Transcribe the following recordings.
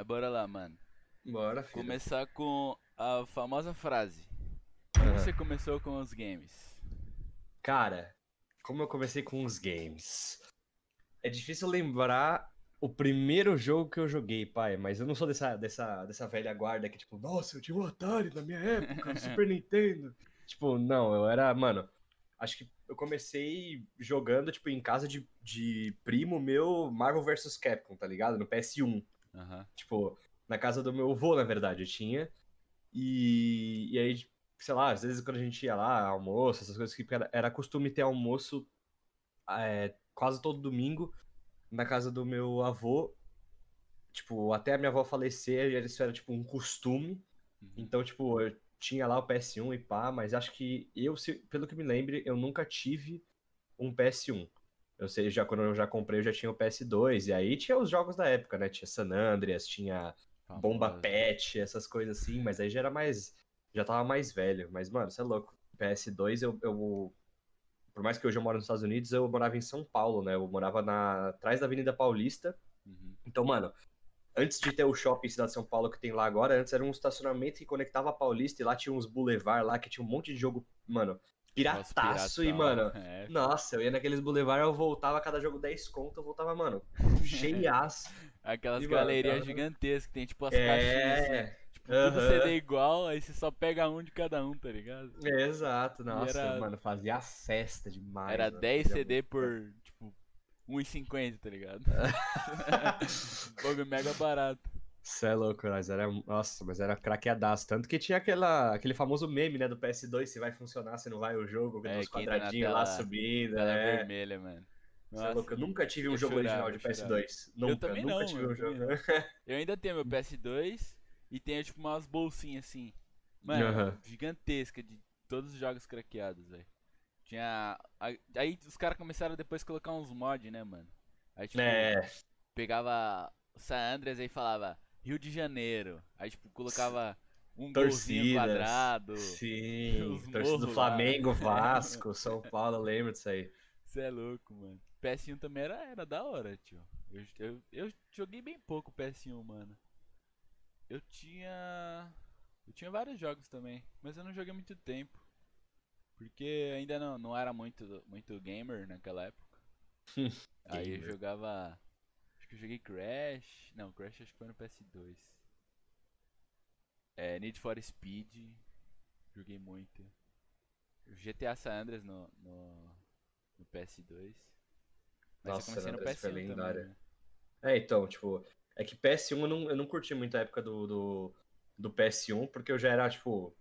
Mas bora lá, mano. Bora, filho. Começar com a famosa frase. Como Aham. você começou com os games? Cara, como eu comecei com os games? É difícil lembrar o primeiro jogo que eu joguei, pai, mas eu não sou dessa, dessa, dessa velha guarda que, tipo, nossa, eu tinha um Atari na minha época, Super Nintendo. Tipo, não, eu era, mano, acho que eu comecei jogando, tipo, em casa de, de primo meu Marvel vs Capcom, tá ligado? No PS1. Aham. Tipo, na casa do meu avô, na verdade, eu tinha. E, e aí, sei lá, às vezes quando a gente ia lá, almoço, essas coisas que era, era costume ter almoço é, quase todo domingo na casa do meu avô. Tipo, até a minha avó falecer, isso era tipo um costume. Uhum. Então, tipo, eu tinha lá o PS1 e pá, mas acho que eu, se- pelo que me lembre, eu nunca tive um PS1. Eu sei, já quando eu já comprei, eu já tinha o PS2, e aí tinha os jogos da época, né? Tinha San Andreas, tinha Bomba Famosa. Pet, essas coisas assim, mas aí já era mais. Já tava mais velho. Mas, mano, você é louco. PS2, eu, eu. Por mais que hoje eu moro nos Estados Unidos, eu morava em São Paulo, né? Eu morava na, atrás da Avenida Paulista. Uhum. Então, mano, antes de ter o shopping Cidade de São Paulo que tem lá agora, antes era um estacionamento que conectava a Paulista e lá tinha uns boulevard lá que tinha um monte de jogo, mano, pirataço e, mano. É, Nossa, eu ia naqueles boulevard, eu voltava, cada jogo 10 conto, eu voltava, mano, cheiaço. Aquelas E, galerias gigantescas que tem tipo as caixinhas assim. É, Tipo, tudo aham. CD igual, aí você só pega um de cada um, tá ligado? é, exato, nossa, era- mano, fazia festa demais. Era mano, 10 fazia CD por, tipo, 1,50, tá ligado? Bagulho mega barato. Você é louco, mas era. Nossa, mas era craqueadaço. Tanto que tinha aquela, aquele famoso meme, né, do PS2, se vai funcionar, se não vai o jogo, É, os quadradinhos lá subindo. Tela É. vermelha, mano. Você é louco, eu nunca tive um eu jogo original de eu chorava. PS2. Nunca, também nunca não, tive eu um jogo. Eu ainda tenho meu PS2 e tenho, tipo, umas bolsinhas assim. Mano, Aham. gigantesca de todos os jogos craqueados, velho. Tinha. Aí os caras começaram depois a colocar uns mods, né, mano? Aí, tipo, É, pegava o San Andreas aí falava Rio de Janeiro. Aí, tipo, colocava um torcidas. quadrado. Sim, torcida do morros lá. Flamengo, Vasco, São Paulo, eu lembro disso aí. Você é louco, mano. PS1 também era, era da hora, tio. Eu, eu, eu joguei bem pouco PS1, mano. Eu tinha. Eu tinha vários jogos também, mas eu não joguei muito tempo. Porque ainda não, não era muito, muito gamer naquela época. Aí eu jogava. Que eu joguei Crash. Não, Crash acho que foi no PS2. É, Need for Speed. Joguei muito. GTA San Andreas no, no, no PS2. Mas Nossa, eu comecei no San Andreas foi PS1 também, né? É, então, tipo, é que PS1 eu não, eu não curti muito a época do, do, do PS1, porque eu já era, tipo.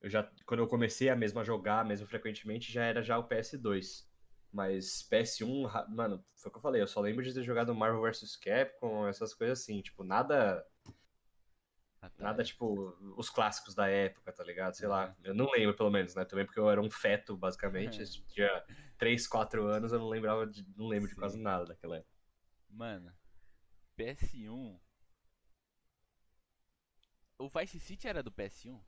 Eu já, quando eu comecei a mesmo a jogar, mesmo frequentemente, já era já o PS2. Mas PS1, ra- mano, foi o que eu falei, eu só lembro de ter jogado Marvel vs Capcom, essas coisas assim, tipo, nada, tá. nada tipo os clássicos da época, tá ligado? Sei lá, Uhum. eu não lembro pelo menos, né? Também porque eu era um feto, basicamente, tinha 3, 4 anos, eu não lembrava de, não lembro de Sim. quase nada daquela época. Mano, PS1. O Vice City era do PS1?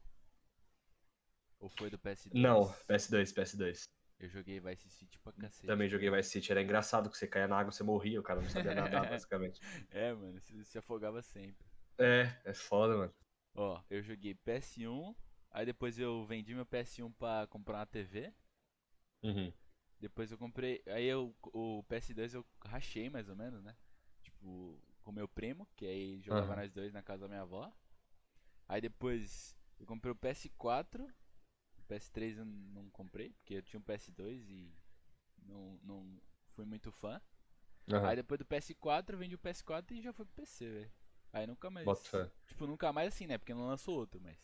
Ou foi do PS2? Não, PS2, PS2. Eu joguei Vice City pra cacete. Também joguei Vice City, era engraçado que você caía na água, você morria, o cara não sabia nadar, basicamente. É, mano, você se afogava sempre. É, é foda, mano. Ó, eu joguei PS1, aí depois eu vendi meu PS1 pra comprar uma TV. Uhum. Depois eu comprei. Aí eu, o PS2 eu rachei mais ou menos, né? Tipo, com meu primo, que aí jogava Aham. nós dois na casa da minha avó. Aí depois eu comprei o PS4. O PS3 eu não comprei, porque eu tinha um PS2 e não, não fui muito fã. Aham. Aí depois do PS4 eu vendi o PS4 e já foi pro PC, velho. Aí nunca mais. Bota. Tipo, nunca mais assim, né? Porque não lançou outro, mas.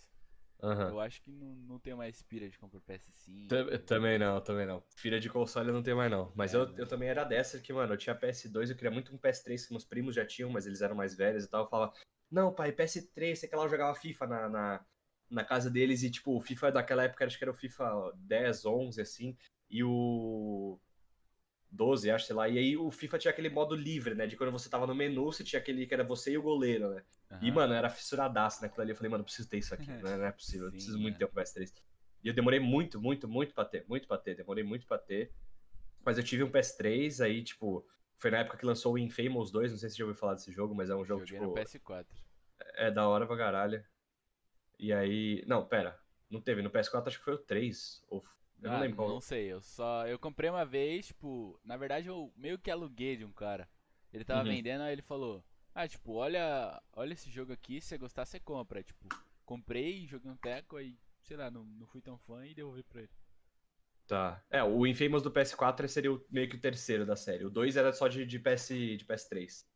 Aham. Eu acho que não, não tenho mais pira de comprar PS5. Tam- Também não, também não. Filha de console eu não tenho mais não. Mas É, eu, né? eu também era dessa que, mano, eu tinha PS2, eu queria muito um PS3 que meus primos já tinham, mas eles eram mais velhos e tal. Eu falava, não, pai, PS3, sei que lá eu jogava FIFA na, na, na casa deles e, tipo, o FIFA daquela época, acho que era o FIFA 10, 11, assim, e o 12, acho, sei lá. E aí o FIFA tinha aquele modo livre, né? De quando você tava no menu, você tinha aquele que era você e o goleiro, né? E, Aham. mano, era fissuradaço naquilo ali. Eu falei, mano, eu preciso ter isso aqui, né? Não é possível, eu Sim, preciso muito é. ter um PS3. E eu demorei muito, muito, muito pra ter, muito pra ter, demorei muito pra ter. Mas eu tive um PS3, aí, tipo, Foi na época que lançou o Infamous 2, não sei se você já ouviu falar desse jogo, mas é um jogo, Joguei tipo... no PS4. É da hora pra caralho. E aí... Não, pera. Não teve. No PS4 acho que foi o 3. Ou... Eu não Ah, lembro qual. Não sei, eu só. Eu comprei uma vez, tipo. Na verdade, eu meio que aluguei de um cara. Ele tava Uhum. vendendo, aí ele falou: Ah, tipo, olha. Olha esse jogo aqui, se você gostar, você compra. Tipo, comprei, joguei um teco, aí, sei lá, não, não fui tão fã e devolvi pra ele. Tá. É, o Infamous do PS4 seria o- meio que o terceiro da série. O 2 era só de, de, PS, de PS3.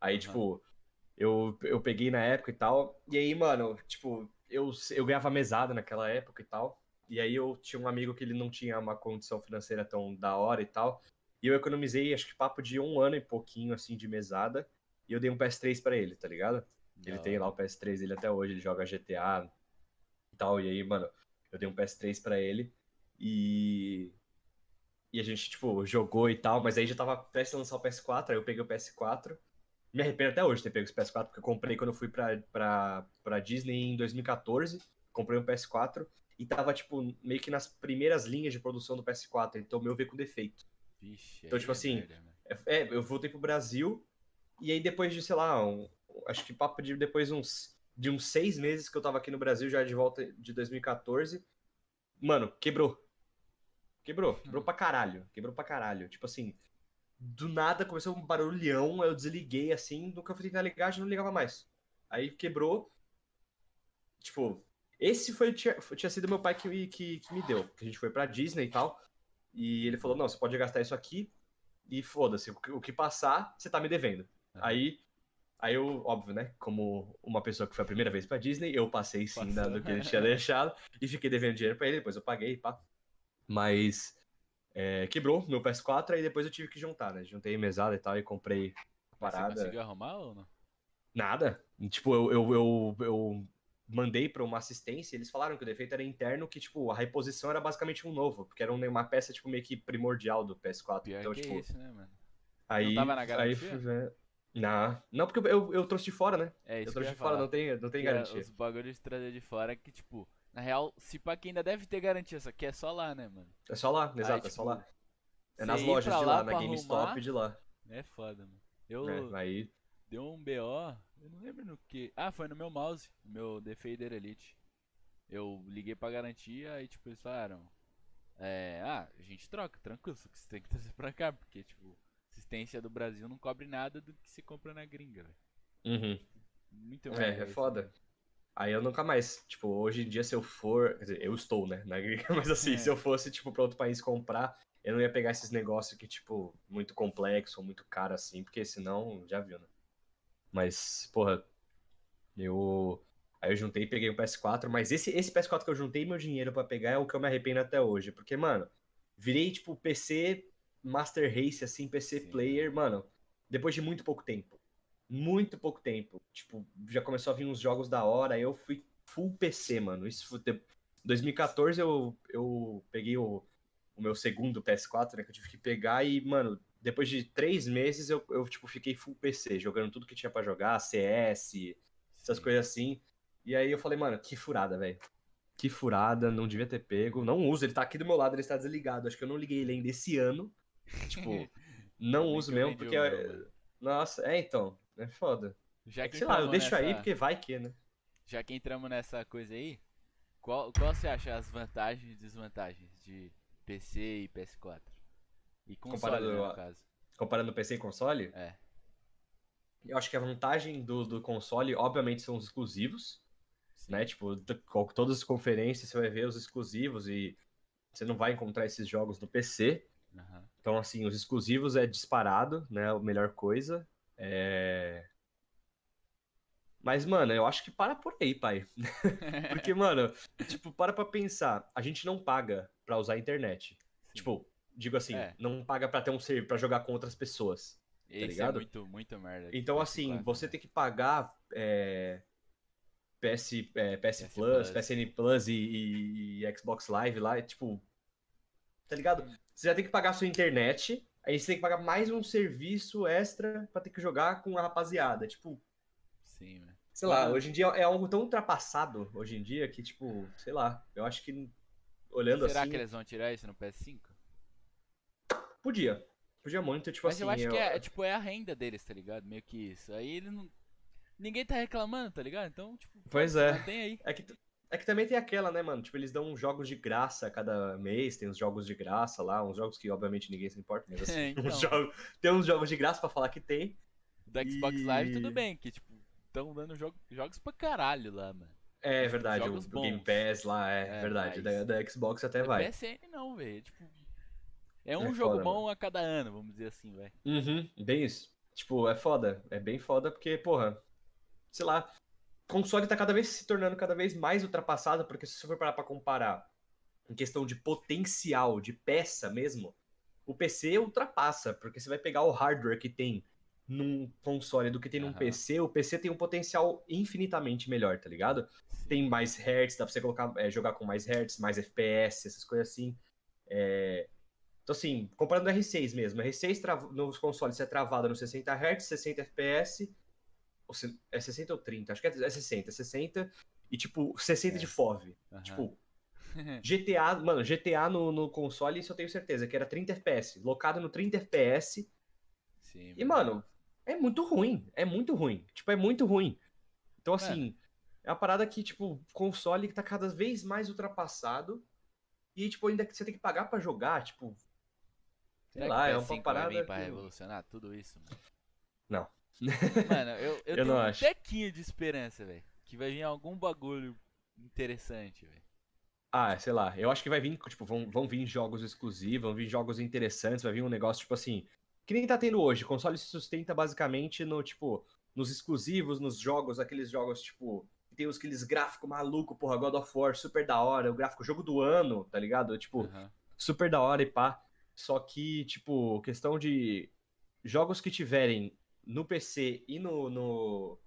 Aí, Aham. tipo, eu, eu peguei na época e tal. E aí, mano, tipo, eu, eu ganhava mesada naquela época e tal. E aí eu tinha um amigo que ele não tinha uma condição financeira tão da hora e tal. E eu economizei, acho que papo de um ano e pouquinho, assim, de mesada. E eu dei um PS3 pra ele, tá ligado? Ele tem lá o PS3 dele até hoje, ele joga GTA e tal. E aí, mano, eu dei um PS3 pra ele e. E a gente, tipo, jogou e tal, mas aí já tava prestes a lançar o PS4, aí eu peguei o PS4. Me arrependo até hoje de ter pego esse PS4, porque eu comprei quando eu fui pra, pra, pra Disney em 2014. Comprei um PS4 e tava, tipo, meio que nas primeiras linhas de produção do PS4, então meu veio com defeito. Vixe, Então, tipo é assim, merda, né? É, eu voltei pro Brasil e aí depois de, sei lá, um- acho que papo de depois uns de uns seis meses que eu tava aqui no Brasil, já de volta de 2014, mano, quebrou. Quebrou, quebrou pra caralho, quebrou pra caralho. Tipo assim, do nada começou um barulhão, eu desliguei assim, eu fui tentar ligar, já não ligava mais. Aí quebrou. Tipo, esse foi tinha, tinha sido meu pai que, que, que me deu, que a gente foi pra Disney e tal. E ele falou: "Não, você pode gastar isso aqui e foda-se, o que- passar, você tá me devendo". Aí, aí eu, óbvio, né? Como uma pessoa que foi a primeira vez pra Disney, eu passei sim Passou. do que ele tinha deixado e fiquei devendo dinheiro pra ele, depois eu paguei, pá. Mas é, quebrou meu PS4, aí depois eu tive que juntar, né? Juntei mesada e tal e comprei a Mas você parada. conseguiu arrumar ou não? Nada. Tipo, eu, eu, eu, eu mandei pra uma assistência e eles falaram que o defeito era interno, que, tipo, a reposição era basicamente um novo, porque era um- uma peça, tipo, meio que primordial do PS4. Pior então, tipo, é isso, né, mano? aí. tava na aí garantia? fui ver. Não, não, porque eu, eu trouxe de fora, né? É isso Eu que eu trouxe de fora, falar. não tem, não tem é garantia. Os bagulhos de trazer de fora que, tipo, na real, se pá que ainda deve ter garantia, só que é só lá, né, mano? É só lá, exato, Aí, é só tipo, lá. É nas lojas pra de lá lá, na pra GameStop arrumar, de lá. É foda, mano. Eu É, aí, deu um BO, eu não lembro no que. Ah, foi no meu mouse, no meu Defader Elite. Eu liguei pra garantia e, tipo, eles falaram: É, ah, a gente troca, tranquilo, só que você tem que trazer pra cá, porque, tipo, assistência do Brasil não cobre nada do que se compra na gringa, velho. uhum. Muito É, é foda. Aí eu nunca mais, tipo, hoje em dia se eu for, quer dizer, eu estou, né, na gringa, mas assim, É. se eu fosse, tipo, pra outro país comprar, eu não ia pegar esses negócios que, tipo, muito complexo ou muito caro assim, porque senão, já viu, né. Mas, porra, eu... Aí eu juntei e peguei o PS4, mas esse, esse PS4 que eu juntei meu dinheiro pra pegar é o que eu me arrependo até hoje, porque, mano, virei, tipo, PC Master Race, assim, PC Sim. Player, mano, depois de muito pouco tempo. Muito pouco tempo. Tipo, já começou a vir uns jogos da hora, eu fui full PC, mano. Isso foi. de- 2014 eu, eu peguei o, o meu segundo PS4, né? Que eu tive que pegar e, mano, depois de três meses eu, eu tipo, fiquei full PC, jogando tudo que tinha pra jogar, CS, essas Sim. coisas assim. E aí eu falei, mano, que furada, velho. Que furada, não devia ter pego. Não uso, ele tá aqui do meu lado, ele está desligado. Acho que eu não liguei ele ainda esse ano. Tipo, não uso mesmo, porque. meu. Nossa, é então. É foda. Já É que que, sei lá, eu deixo aí porque vai que, né? Já que entramos nessa coisa aí, qual, qual você acha as vantagens e desvantagens de PC e PS4? E console, Comparado né, no caso. Comparando PC e console, É. eu acho que a vantagem do, do console, obviamente, são os exclusivos, Sim. né? Tipo, todas as conferências você vai ver os exclusivos e você não vai encontrar esses jogos no PC. Aham. Então, assim, os exclusivos é disparado, né? A melhor coisa. É... Mas, mano, eu acho que para por aí, pai. Porque, mano, tipo, para pra pensar. A gente não paga pra usar a internet. Sim. Tipo, digo assim, É. não paga pra ter um server pra jogar com outras pessoas. Esse ligado? é muito, muito merda. de Então, assim, PS4, você né? tem que pagar é, PS, é, PS, PS Plus, Plus. PSN Plus e, e- e Xbox Live lá, é tipo. Tá ligado? Você já tem que pagar a sua internet, aí você tem que pagar mais um serviço extra pra ter que jogar com a rapaziada. Tipo, Sim, né? sei lá, Mano. hoje em dia é algo tão ultrapassado, hoje em dia, que, tipo, sei lá, eu acho que olhando Será assim. que eles vão tirar isso no PS5? Podia. Podia muito, tipo Mas assim. eu acho que é, é, tipo, é a renda deles, tá ligado? Meio que isso. Aí eles não. Ninguém tá reclamando, tá ligado? Então, tipo, Pois é. Tem aí. É que, é que também tem aquela, né, mano? Tipo, eles dão jogos de graça a cada mês, tem uns jogos de graça lá, uns jogos que obviamente ninguém se importa, mas assim, É, então. uns jogos, tem uns jogos de graça pra falar que tem. Do Xbox E- Live, tudo bem, que, tipo, tão dando jogo, jogos pra caralho lá, mano. É verdade, o, Jogos o Game bons. Pass lá, é, É, verdade. mas- Da, da Xbox até Do vai. PSN não, velho. Tipo. É um É jogo foda, bom a cada ano, vamos dizer assim, velho. Uhum, bem isso. Tipo, é foda. É bem foda porque, porra, sei lá, console tá cada vez se tornando cada vez mais ultrapassado, porque se você for parar pra comparar em questão de potencial, de peça mesmo, o PC ultrapassa, porque você vai pegar o hardware que tem num console do que tem num Aham. PC, o PC tem um potencial infinitamente melhor, tá ligado? Sim. tem mais hertz, dá pra você colocar, é, jogar com mais hertz, mais FPS, essas coisas assim. É, Então, assim, comparando o R6 mesmo, o R6 trava- nos consoles é travado no 60 Hz, 60 FPS, se- é 60 ou 30? Acho que é 60, 60, e tipo, 60 de É. FOV. Aham. Tipo, GTA, mano, GTA no, no console, isso eu tenho certeza, que era 30 FPS, locado no 30 FPS, Sim, e, mano, é muito ruim. É muito ruim. Tipo, é muito ruim. Então, assim, é uma parada que, tipo, console que tá cada vez mais ultrapassado. E, tipo, ainda que você tem que pagar pra jogar, tipo. Sei Será lá, é uma PS5 vai parada. pra que- revolucionar tudo isso, mano? Não. Mano, eu, eu, Eu tenho um acho. tequinho de esperança, velho. Que vai vir algum bagulho interessante, velho. Ah, sei lá. Eu acho que vai vir, tipo, vão, vão vir jogos exclusivos, vão vir jogos interessantes, vai vir um negócio, tipo assim. Que nem tá tendo hoje. O console se sustenta basicamente no, tipo, nos exclusivos, nos jogos, aqueles jogos, tipo. Tem os aqueles gráficos malucos, porra, God of War, super da hora, o gráfico jogo do ano, tá ligado? Tipo, Aham. super da hora e pá. Só que, tipo, questão de jogos que tiverem no PC e no, no,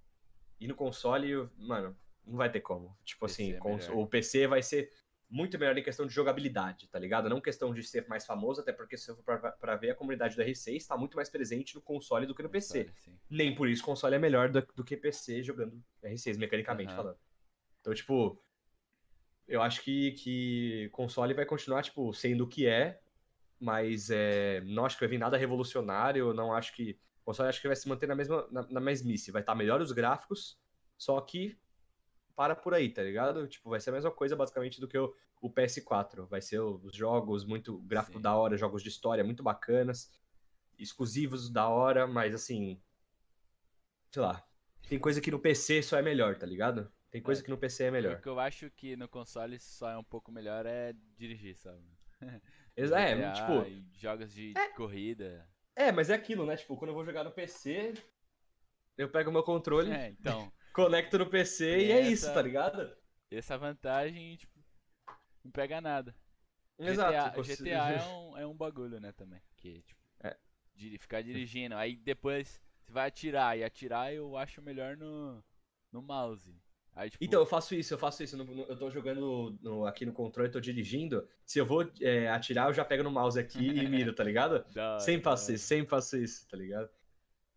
e no console, mano, não vai ter como. Tipo PC assim, é cons- o PC vai ser muito melhor em questão de jogabilidade, tá ligado? Não questão de ser mais famoso, até porque se eu for pra, pra ver, a comunidade do R6 tá muito mais presente no console do que no PC. Sim. Nem por isso o console é melhor do, do que PC jogando R6, mecanicamente Aham. falando. Então, tipo, eu acho que, que console vai continuar, tipo, sendo o que é, mas é, não acho que vai vir nada revolucionário, não acho que. O console acho que vai se manter na mesma na, na mesmice. Vai estar melhor os gráficos, só que para por aí, tá ligado? Tipo, vai ser a mesma coisa basicamente do que o, o PS4. Vai ser os jogos muito gráfico Sim. da hora, jogos de história muito bacanas, exclusivos da hora, mas assim, sei lá. Tem coisa que no PC só é melhor, tá ligado? Tem coisa É. que no PC é melhor. O que eu acho que no console só é um pouco melhor é dirigir, sabe? É, GTA tipo, jogos de corrida. É, mas é aquilo, né? Tipo, quando eu vou jogar no PC, eu pego o meu controle, É, então, conecto no PC e Tem é essa- isso, tá ligado? essa vantagem, tipo, não pega nada. Exato. GTA, GTA é, um, é um bagulho, né, também. Que, tipo, É. de ficar dirigindo. Aí depois você vai atirar. E atirar eu acho melhor no, no mouse. Aí, tipo, Então, eu faço isso, eu faço isso. eu tô jogando no- aqui no controle, tô dirigindo. Se eu vou é, atirar, eu já pego no mouse aqui e miro, tá ligado? da Sempre faço isso, sempre faço isso, tá ligado?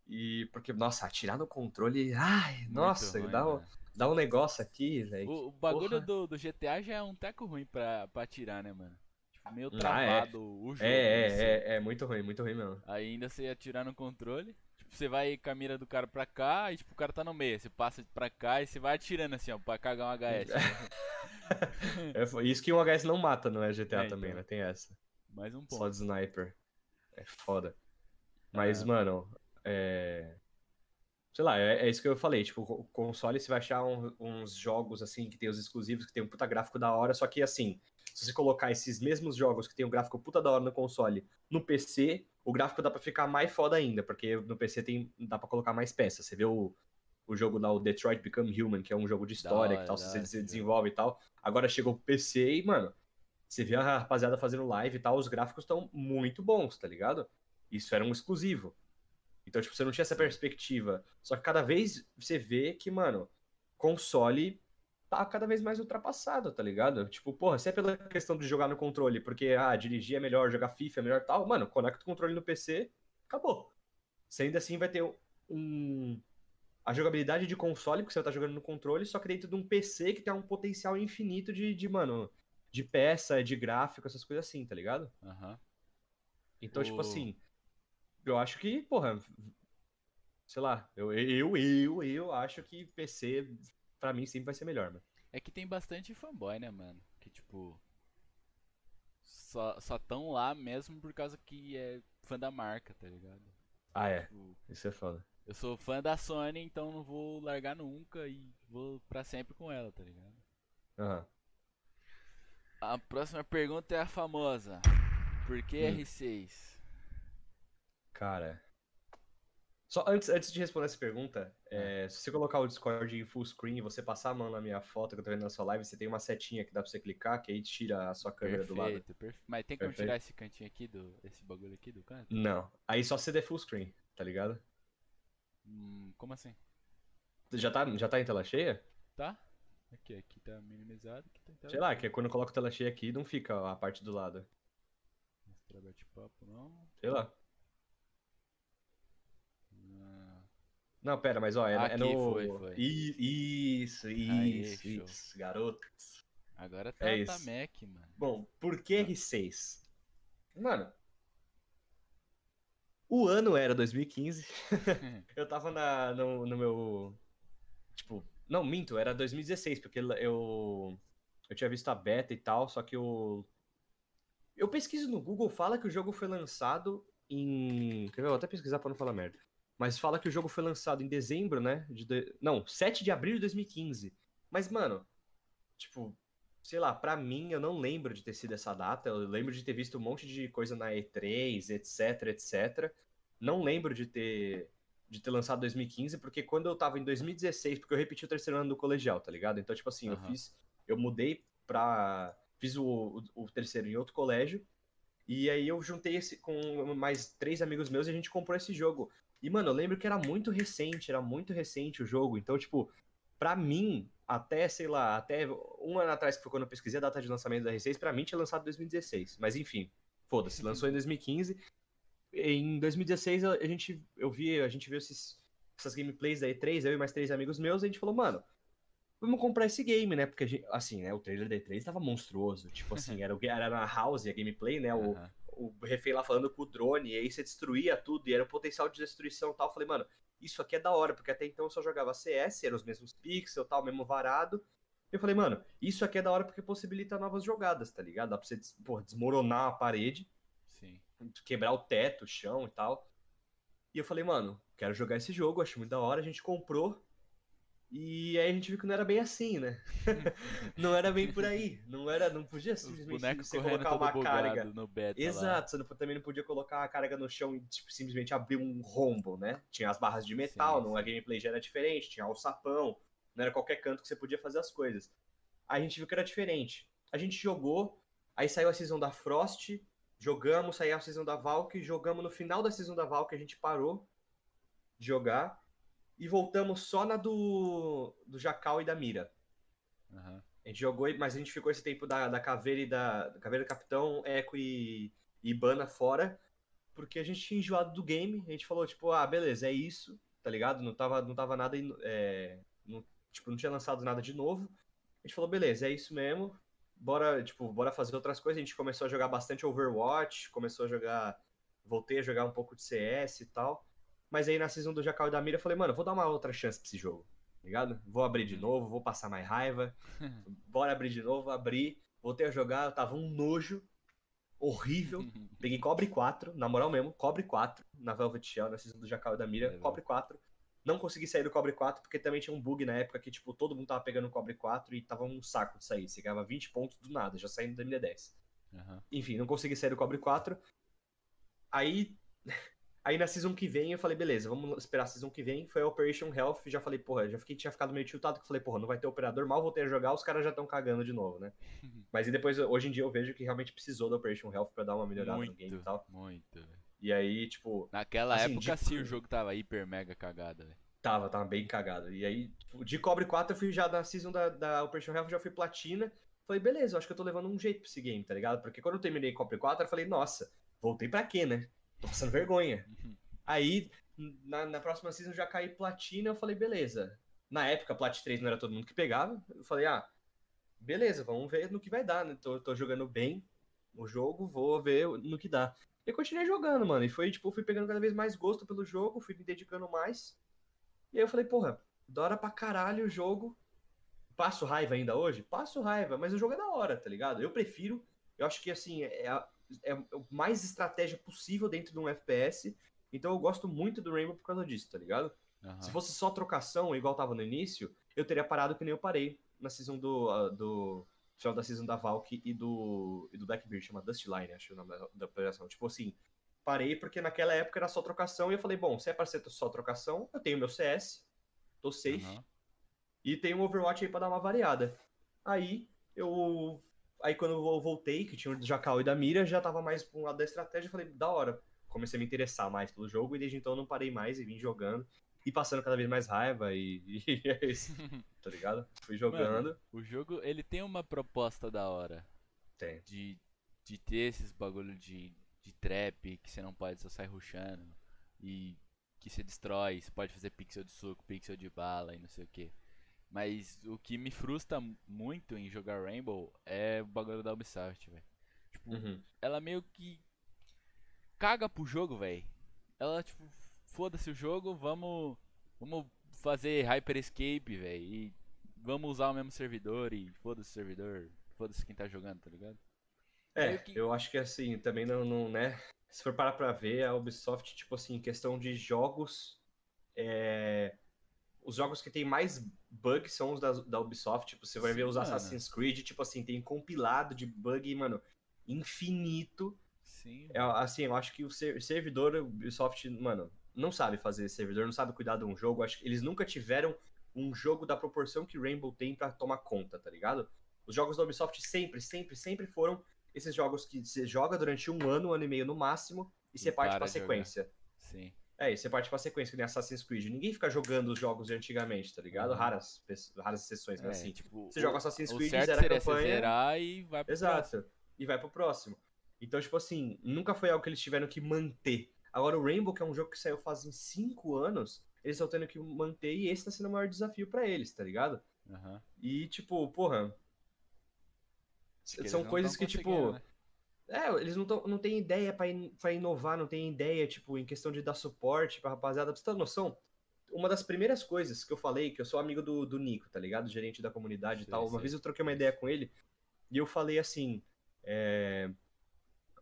E porque, nossa, atirar no controle, ai, Muito nossa, ruim, dá, um, mano. dá um negócio aqui, velho. O, o bagulho do, do GTA já é um teco ruim pra, pra atirar, né, mano? Tipo, meio Ah, é. travado o jogo. É, assim. é, é, é muito ruim, muito ruim mesmo. Aí ainda você atirar no controle. Você vai com a mira do cara pra cá e tipo, o cara tá no meio. Você passa pra cá e você vai atirando assim, ó, pra cagar um HS. né? É, foi isso que um HS não mata, não é GTA É, também, então. né? Tem essa. Mais um Só ponto. de sniper. É foda. Mas, Ah. mano, é. Sei lá, é, é isso que eu falei. Tipo, o console você vai achar um- uns jogos assim que tem os exclusivos, que tem um puta gráfico da hora, só que assim, se você colocar esses mesmos jogos que tem um gráfico puta da hora no console no PC, o gráfico dá pra ficar mais foda ainda, porque no PC tem, dá pra colocar mais peças. Você vê o, o jogo lá, o Detroit Become Human, que é um jogo de história, hora, que tal, você esse desenvolve e tal. Agora chegou pro PC e, mano, você vê a rapaziada fazendo live e tal, os gráficos estão muito bons, tá ligado? Isso era um exclusivo. Então, tipo, você não tinha essa perspectiva. Só que cada vez você vê que, mano, console tá cada vez mais ultrapassado, tá ligado? Tipo, porra, se é pela questão de jogar no controle, porque, ah, dirigir é melhor, jogar FIFA é melhor tal, mano, conecta o controle no PC, acabou. Você ainda assim vai ter um... a jogabilidade de console, porque você estar jogando no controle, só que dentro de um PC que tem um potencial infinito de, de mano, de peça, de gráfico, essas coisas assim, tá ligado? Aham. Então, tipo O- assim, eu acho que, porra, sei lá, eu, eu, eu, eu acho que PC pra mim sempre vai ser melhor, mano. É que tem bastante fanboy, né, mano? Que tipo. Só, só tão lá mesmo por causa que é fã da marca, tá ligado? Ah, é. Tipo, Isso é foda. eu sou fã da Sony, então não vou largar nunca e vou pra sempre com ela, tá ligado? Aham. A próxima pergunta é a famosa. Por que Hum. R6? Cara. Só antes, antes de responder essa pergunta, é, se você colocar o Discord em full screen e você passar a mão na minha foto que eu tô vendo na sua live, você tem uma setinha que dá pra você clicar, que aí tira a sua câmera do lado. Perfeito, perfeito. Mas tem como Perfeito. tirar esse cantinho aqui, do, esse bagulho aqui do canto? Não. Aí só se der full screen, tá ligado? Hum, como assim? Já tá, já tá em tela cheia? Tá? Aqui, aqui tá minimizado, aqui tá Sei lá, cheia. que quando eu coloco tela cheia aqui, não fica a parte do lado. Mostrar bate-papo, não. Sei lá. Não, pera, mas ó, é, é Aqui, no. foi, foi. I- Isso, Aí, isso, show. isso, garoto. agora tá, É tá isso. Mac, mano. Bom, por que R6? Mano. O ano era 2015. eu tava na, no, no meu. Tipo. Não, minto, era 2016, porque eu. Eu tinha visto a beta e tal, só que eu. Eu pesquiso no Google, fala que o jogo foi lançado em. Quer ver? Eu vou até pesquisar pra não falar merda. Mas fala que o jogo foi lançado em dezembro, né? De do- Não, 7 de abril de 2015. Mas, mano, tipo, sei lá, pra mim eu não lembro de ter sido essa data. Eu lembro de ter visto um monte de coisa na E3, etc, etc. Não lembro de ter de ter lançado 2015, porque quando eu tava em 2016, porque eu repeti o terceiro ano do colegial, tá ligado? Então, tipo assim, eu Aham. fiz, eu mudei pra fiz o, o, o terceiro em outro colégio. E aí eu juntei esse com mais três amigos meus e a gente comprou esse jogo. E, mano, eu lembro que era muito recente, era muito recente o jogo. Então, tipo, pra mim, até, sei lá, até um ano atrás, que foi quando eu pesquisei a data de lançamento da R6, pra mim tinha lançado em 2016. Mas enfim, foda-se, lançou em 2015. Em 2016 a gente, eu vi, a gente viu esses, essas gameplays da E3, eu e mais três amigos meus, e a gente falou, mano, vamos comprar esse game, né? Porque, gente- assim, né, o trailer da E3 tava monstruoso. Tipo assim, era, o- era na house a gameplay, né? O. o refém lá falando com o drone, e aí você destruía tudo, e era o potencial de destruição e tal. Eu falei, mano, isso aqui é da hora, porque até então eu só jogava CS, eram os mesmos pixels tal, mesmo varado. Eu falei, mano, isso aqui é da hora porque possibilita novas jogadas, tá ligado? Dá pra você porra, desmoronar a parede, Sim. quebrar o teto, o chão e tal. E eu falei, mano, quero jogar esse jogo, acho muito da hora, a gente comprou. E aí a gente viu que não era bem assim, né? não era bem por aí. Não era, não podia simplesmente você colocar uma carga. no beta lá. Exato, você não- também não podia colocar a carga no chão e tipo, simplesmente abrir um rombo, né? Tinha as barras de metal, Sim, não, a gameplay já era diferente, tinha o sapão, não era qualquer canto que você podia fazer as coisas. Aí a gente viu que era diferente. A gente jogou, aí saiu a season da Frost, jogamos, saiu a season da Valk, jogamos no final da season da Valk, a gente parou de jogar e voltamos só na do, do Jacal e da Mira. Aham. A gente jogou, mas a gente ficou esse tempo da, da caveira e da, da caveira do capitão, Echo e, e Ibana fora, porque a gente tinha enjoado do game. A gente falou, tipo, ah, beleza, é isso, tá ligado? Não tava, não tava nada. é, não, tipo, não tinha lançado nada de novo. A gente falou, beleza, é isso mesmo. Bora, tipo, bora fazer outras coisas. A gente começou a jogar bastante Overwatch, começou a jogar. Voltei a jogar um pouco de CS e tal. Mas aí na season do Jacal e da Mira eu falei, mano, vou dar uma outra chance pra esse jogo. tá Ligado? Vou abrir de novo, vou passar mais raiva. Bora abrir de novo, abri. Voltei a jogar, eu tava um nojo. Horrível. Peguei Cobre 4, na moral mesmo, Cobre 4 na Velvet Shell, na season do Jacal e da Mira, Legal. Cobre 4. Não consegui sair do Cobre 4 porque também tinha um bug na época que, tipo, todo mundo tava pegando o Cobre 4 e tava um saco de sair. Você ganhava 20 pontos do nada, já saindo da MD10. Aham. Enfim, não consegui sair do Cobre 4. Aí, aí na season que vem eu falei, beleza, vamos esperar a season que vem. Foi a Operation Health, já falei, porra, já fiquei, tinha ficado meio tiltado, que eu falei, porra, não vai ter operador, mal voltei a jogar, os caras já estão cagando de novo, né? Mas e depois, hoje em dia eu vejo que realmente precisou da Operation Health pra dar uma melhorada no game e Muito, tal. muito. velho. E aí, tipo, Naquela Assim, época de- sim o jogo tava hiper mega cagado, velho. tava, tava bem cagado. E aí, tipo, de Cobre 4 eu fui já na season da, da Operation Health, já fui platina. Falei, beleza, eu acho que eu tô levando um jeito pra esse game, tá ligado? Porque quando eu terminei Cobre 4, eu falei, nossa, voltei pra quê, né? Tô passando vergonha. Aí, na, na próxima season já caí platina, eu falei, beleza. Na época, Plat 3 não era todo mundo que pegava. Eu falei, ah, beleza, vamos ver no que vai dar, né? Tô, tô jogando bem o jogo, vou ver no que dá. E continuei jogando, mano. E foi, tipo, fui pegando cada vez mais gosto pelo jogo, fui me dedicando mais. E aí eu falei, porra, da hora pra caralho o jogo. Passo raiva ainda hoje? Passo raiva, mas o jogo é da hora, tá ligado? Eu prefiro, eu acho que assim, é, a, é o mais estratégia possível dentro de um FPS. Então eu gosto muito do Rainbow por causa disso, tá ligado? Uhum. Se fosse só trocação, igual tava no início, eu teria parado que nem eu parei na season do. Uh, do final da season da Valk e do, e do Blackbeard, chama Dustline, acho o nome da, da operação. Tipo assim, parei porque naquela época era só trocação e eu falei, bom, se é pra ser só trocação, eu tenho meu CS, tô safe, uhum. e tenho um Overwatch aí pra dar uma variada. Aí, eu... Aí quando eu voltei, que tinha o Jacal e da Mira, já tava mais pra um lado da estratégia, eu falei, da hora. Comecei a me interessar mais pelo jogo e desde então eu não parei mais e vim jogando e passando cada vez mais raiva e, e é isso, tá ligado? Fui jogando. Mano, o jogo, ele tem uma proposta da hora. Tem. De, de ter esses bagulho de, de trap que você não pode só sair rushando e que você destrói, você pode fazer pixel de suco, pixel de bala e não sei o que. Mas o que me frustra muito em jogar Rainbow é o bagulho da Ubisoft, velho. Tipo, uhum. ela meio que caga pro jogo, velho. Ela, tipo, foda-se o jogo, vamos, vamos fazer Hyper Escape, velho. E vamos usar o mesmo servidor e foda-se o servidor, foda-se quem tá jogando, tá ligado? É, que... eu acho que assim, também não, não, né? Se for parar pra ver, a Ubisoft, tipo assim, questão de jogos. É... Os jogos que tem mais bugs são os da, da Ubisoft. Tipo, você vai Sim, ver os Assassin's Creed, tipo assim, tem compilado de bug, mano, infinito. Sim. É, assim, eu acho que o servidor Ubisoft, mano, não sabe fazer servidor, não sabe cuidar de um jogo. Acho que eles nunca tiveram um jogo da proporção que Rainbow tem para tomar conta, tá ligado? Os jogos da Ubisoft sempre, sempre, sempre foram esses jogos que você joga durante um ano, um ano e meio no máximo, e você parte pra sequência. Jogar. Sim. É, e você parte pra sequência, que nem Assassin's Creed. Ninguém fica jogando os jogos de antigamente, tá ligado? Uhum. Raras, raras exceções, mas é, assim. Tipo, você o, joga Assassin's Creed, zera a campanha. Zerar e vai pro Exato. Próximo. E vai pro próximo. Então, tipo assim, nunca foi algo que eles tiveram que manter. Agora, o Rainbow, que é um jogo que saiu fazem cinco anos, eles estão tendo que manter e esse tá sendo o maior desafio para eles, tá ligado? Uhum. E, tipo, porra. São coisas que, tipo. Né? É, eles não, tão, não têm ideia para in, inovar, não têm ideia, tipo, em questão de dar suporte pra rapaziada. Pra você ter noção, uma das primeiras coisas que eu falei, que eu sou amigo do, do Nico, tá ligado? Gerente da comunidade sim, e tal. Uma sim. vez eu troquei uma ideia com ele e eu falei assim. É,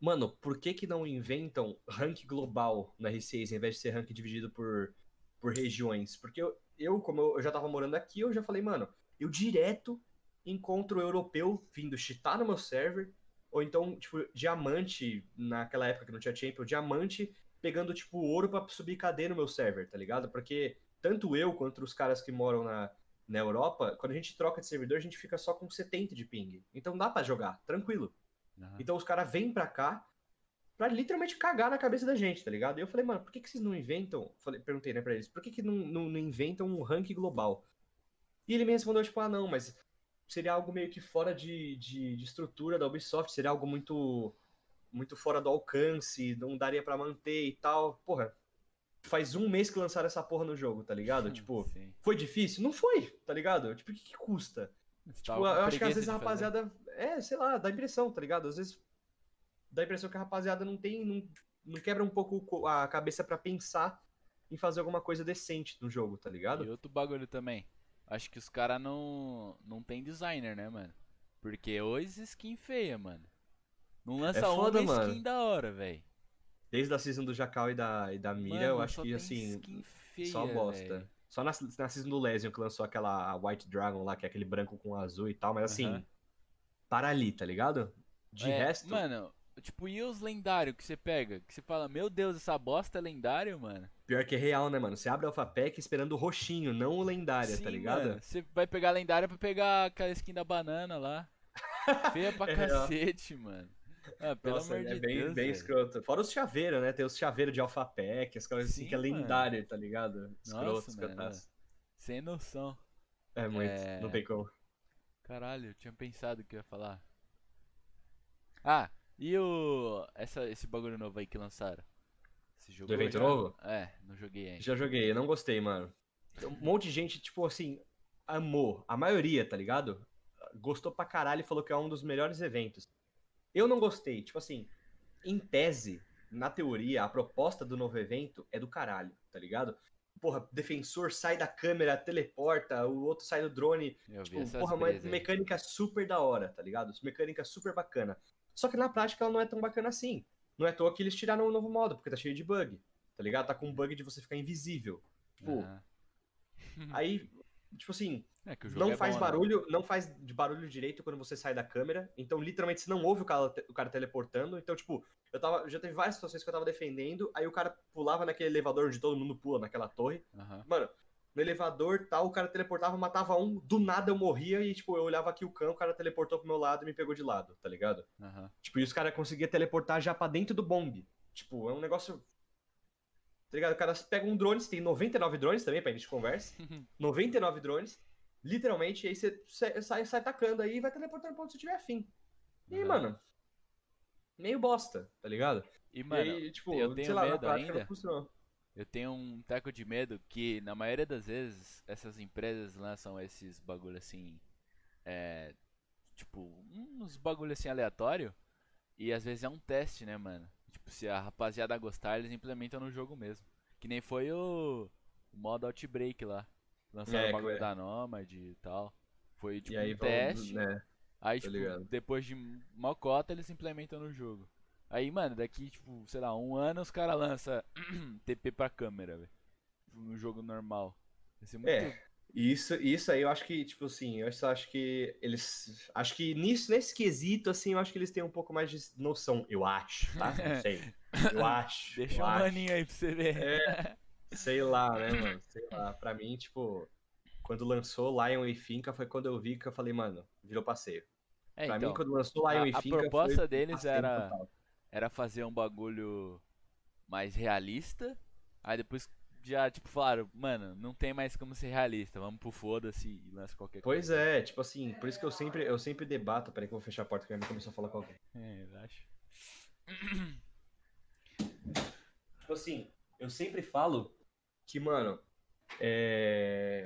Mano, por que que não inventam rank global na R6 ao invés de ser rank dividido por, por regiões? Porque eu, eu como eu, já tava morando aqui, eu já falei, mano, eu direto encontro europeu vindo cheatar no meu server, ou então, tipo, diamante, naquela época que não tinha champion, diamante pegando, tipo, ouro para subir cadeia no meu server, tá ligado? Porque tanto eu quanto os caras que moram na, na Europa, quando a gente troca de servidor, a gente fica só com 70 de ping. Então dá para jogar, tranquilo. Uhum. Então os caras vêm pra cá pra literalmente cagar na cabeça da gente, tá ligado? E eu falei, mano, por que, que vocês não inventam? Falei, perguntei, né, pra eles, por que, que não, não, não inventam um ranking global? E ele me respondeu, tipo, ah, não, mas seria algo meio que fora de, de, de estrutura da Ubisoft, seria algo muito muito fora do alcance, não daria para manter e tal. Porra, faz um mês que lançaram essa porra no jogo, tá ligado? tipo, Sim. foi difícil? Não foi, tá ligado? Tipo, o que, que custa? Tipo, eu acho que às vezes a rapaziada. É, sei lá, dá impressão, tá ligado? Às vezes dá a impressão que a rapaziada não tem. Não, não quebra um pouco a cabeça para pensar em fazer alguma coisa decente no jogo, tá ligado? E outro bagulho também. Acho que os caras não. não tem designer, né, mano? Porque hoje skin feia, mano. Não lança é foda, uma skin mano. da hora, velho. Desde a season do Jacal e da, e da Mira, mano, eu acho que assim. Feia, só bosta. Véio. Só na, na season do Lesion que lançou aquela White Dragon lá, que é aquele branco com azul e tal, mas assim, uhum. para ali, tá ligado? De é, resto. Mano, tipo, e os lendários que você pega? Que você fala, meu Deus, essa bosta é lendário, mano? Pior que é real, né, mano? Você abre o Alpha Pack esperando o roxinho, não o lendário, tá ligado? Mano, você vai pegar a lendária pra pegar aquela skin da banana lá. Feia pra é cacete, real. mano. Ah, pelo Nossa, amor é de bem, Deus, bem escroto. Fora os chaveiros, né? Tem os chaveiros de Alpha Pack, as coisas assim que é lendário, tá ligado? Escroto, escrotaço. Sem noção. É muito, é... não tem como. Caralho, eu tinha pensado que ia falar. Ah, e o. Essa, esse bagulho novo aí que lançaram? Esse jogo Do evento já... novo? É, não joguei ainda. Já joguei, eu não gostei, mano. Um monte de gente, tipo assim, amou. A maioria, tá ligado? Gostou pra caralho e falou que é um dos melhores eventos. Eu não gostei. Tipo assim, em tese, na teoria, a proposta do novo evento é do caralho, tá ligado? Porra, defensor sai da câmera, teleporta, o outro sai do drone. Eu Tipo, porra, uma aí. mecânica super da hora, tá ligado? Mecânica super bacana. Só que na prática ela não é tão bacana assim. Não é à toa que eles tiraram o novo modo, porque tá cheio de bug, tá ligado? Tá com um bug de você ficar invisível. Tipo, Aham. aí, tipo assim, É que o jogo não é faz bom, né? barulho, não faz de barulho direito quando você sai da câmera. Então, literalmente, você não ouve o cara, o cara teleportando. Então, tipo, eu tava. Já teve várias situações que eu tava defendendo, aí o cara pulava naquele elevador onde todo mundo pula, naquela torre. Aham. Mano, no elevador tal, o cara teleportava, matava um, do nada eu morria e, tipo, eu olhava aqui o cão, o cara teleportou pro meu lado e me pegou de lado, tá ligado? Aham. Tipo, e os caras conseguiam teleportar já pra dentro do bombe. Tipo, é um negócio. Tá ligado? O cara pega um drone, você tem 99 drones também pra gente conversa. 99 drones, literalmente, e aí você sai, sai, tacando aí e vai teleportando pra onde você tiver afim. E aí, Aham. mano. Meio bosta, tá ligado? E, mano, e aí, tipo, eu tenho sei lá, na medo prática ainda. não funcionou. Eu tenho um teco de medo que, na maioria das vezes, essas empresas lançam esses bagulho assim. É. Tipo, uns bagulho assim aleatório. E às vezes é um teste, né, mano? Tipo, se a rapaziada gostar, eles implementam no jogo mesmo. Que nem foi o, o modo Outbreak lá. Lançaram É, o bagulho que- da Nomad e tal. Foi tipo aí um vão, teste. né? Aí, Tô tipo, depois de mocota, eles implementam no jogo. Aí, mano, daqui, tipo, sei lá, um ano os caras lançam TP pra câmera, velho. No jogo normal. Vai ser muito. É. Isso, isso aí eu acho que, tipo assim, eu acho que eles. Acho que nisso, nesse quesito, assim, eu acho que eles têm um pouco mais de noção. Eu acho, tá? Não sei. Eu acho. Deixa eu um acho. maninho aí pra você ver. É, sei lá, né, mano? Sei lá. Pra mim, tipo, quando lançou Lion e Finca foi quando eu vi que eu falei, mano, virou passeio. É, pra então, mim, quando lançou Lion a- e a Finca. proposta foi deles era- total. Era fazer um bagulho mais realista. Aí depois já, tipo, falaram, mano, não tem mais como ser realista. Vamos pro foda-se e lança qualquer Pois coisa. é, tipo assim, por isso que eu sempre, eu sempre debato. Peraí que eu vou fechar a porta que a minha começou a falar com alguém. É, eu acho. Tipo assim, eu sempre falo que, mano, é...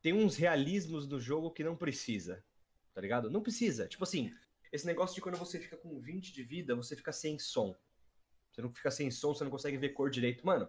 tem uns realismos do jogo que não precisa, tá ligado? Não precisa. Tipo assim, esse negócio de quando você fica com 20 de vida, você fica sem som. Você não fica sem som, você não consegue ver cor direito. Mano,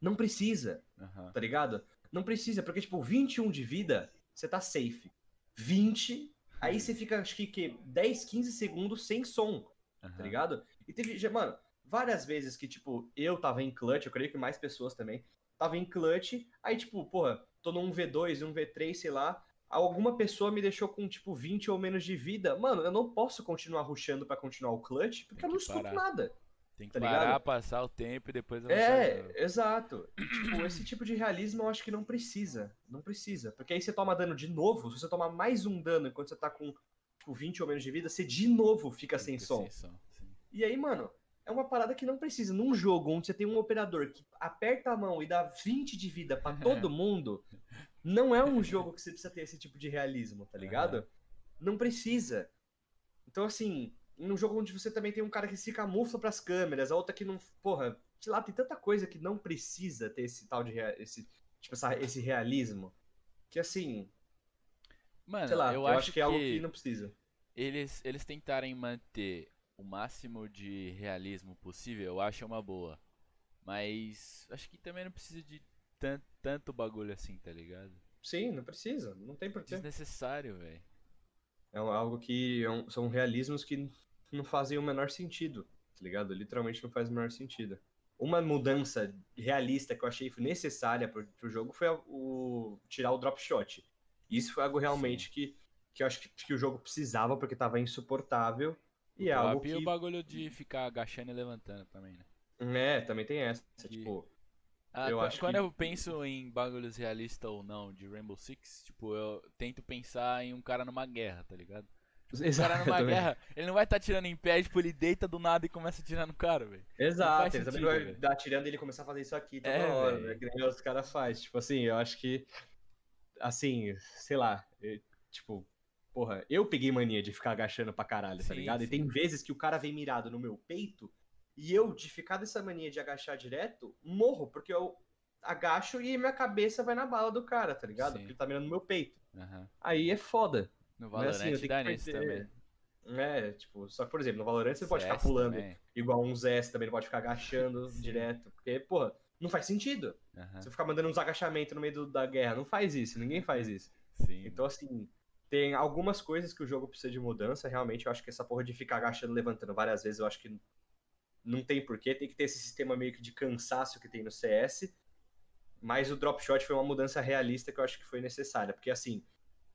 não precisa, Aham. tá ligado? Não precisa, porque, tipo, 21 de vida, você tá safe. 20, aí você fica, acho que, que 10, 15 segundos sem som tá aham. ligado? E teve, já- mano, várias vezes que, tipo, eu tava em clutch, eu creio que mais pessoas também, tava em clutch, aí, tipo, porra, tô num V2, um V3, sei lá, alguma pessoa me deixou com, tipo, 20 ou menos de vida. Mano, eu não posso continuar rushando pra continuar o clutch, porque eu não escuto parar. nada. Tem que tá parar, ligado? passar o tempo e depois É, exato. E, tipo, esse tipo de realismo eu acho que não precisa. Não precisa. Porque aí você toma dano de novo, se você tomar mais um dano enquanto você tá com, tipo, 20 ou menos de vida, você de novo fica sem som. sem som. E aí, mano, é uma parada que não precisa. Num jogo onde você tem um operador que aperta a mão e dá 20 de vida pra todo mundo, não é um jogo que você precisa ter esse tipo de realismo, tá ligado? Não precisa. Então, assim, num jogo onde você também tem um cara que se camufla pras câmeras, a outra que não. Porra, sei lá, tem tanta coisa que não precisa ter esse tal de. rea- Esse, tipo, essa, esse realismo. Que assim, Mano, sei lá, eu, eu, acho que é algo que não precisa. eles, eles tentarem manter o máximo de realismo possível, eu acho uma boa. Mas acho que também não precisa de tan- tanto bagulho assim, tá ligado? Sim, não precisa. Não tem porquê. Desnecessário, velho. É algo que é um- são realismos que não fazem o menor sentido, tá ligado? Literalmente não faz o menor sentido. Uma mudança realista que eu achei necessária pro, pro jogo foi o tirar o drop shot. Isso foi algo realmente que, que eu acho que, que o jogo precisava porque tava insuportável. E é algo Drop E o que. bagulho de ficar agachando e levantando também, né? É, também tem essa. Que- Tipo, Ah, Eu acho quando que- eu penso em bagulhos realistas ou não de Rainbow Six, tipo, eu tento pensar em um cara numa guerra, tá ligado? Exato, cara numa guerra, ele não vai estar tirando em pé, tipo, ele deita do nada e começa a tirar no cara, velho. Exato, ele também vai dar tirando e ele começar a fazer isso aqui toda É, hora, velho. né? Que nem os caras fazem. Tipo assim, eu acho que. Assim, sei lá. eu- tipo, porra, eu peguei mania de ficar agachando pra caralho, tá Sim, ligado? E sim. tem vezes que o cara vem mirado no meu peito e eu, de ficar dessa mania de agachar direto, morro, porque eu agacho e minha cabeça vai na bala do cara, tá ligado? Sim. Porque ele tá mirando no meu peito. Aham. Aí é foda. No Mas, assim, eu Valorant tenho dá que nisso também. É, tipo, só que, por exemplo, no Valorant você pode ficar pulando também. igual um Zé, também não pode ficar agachando direto. Porque, porra, não faz sentido. Uhum. Você ficar mandando uns agachamentos no meio do, da guerra. Não faz isso, ninguém faz isso. Sim. Então, assim, tem algumas coisas que o jogo precisa de mudança. Realmente, eu acho que essa porra de ficar agachando, levantando várias vezes, eu acho que não tem porquê. Tem que ter esse sistema meio que de cansaço que tem no CS. Mas o drop shot foi uma mudança realista que eu acho que foi necessária. Porque, assim,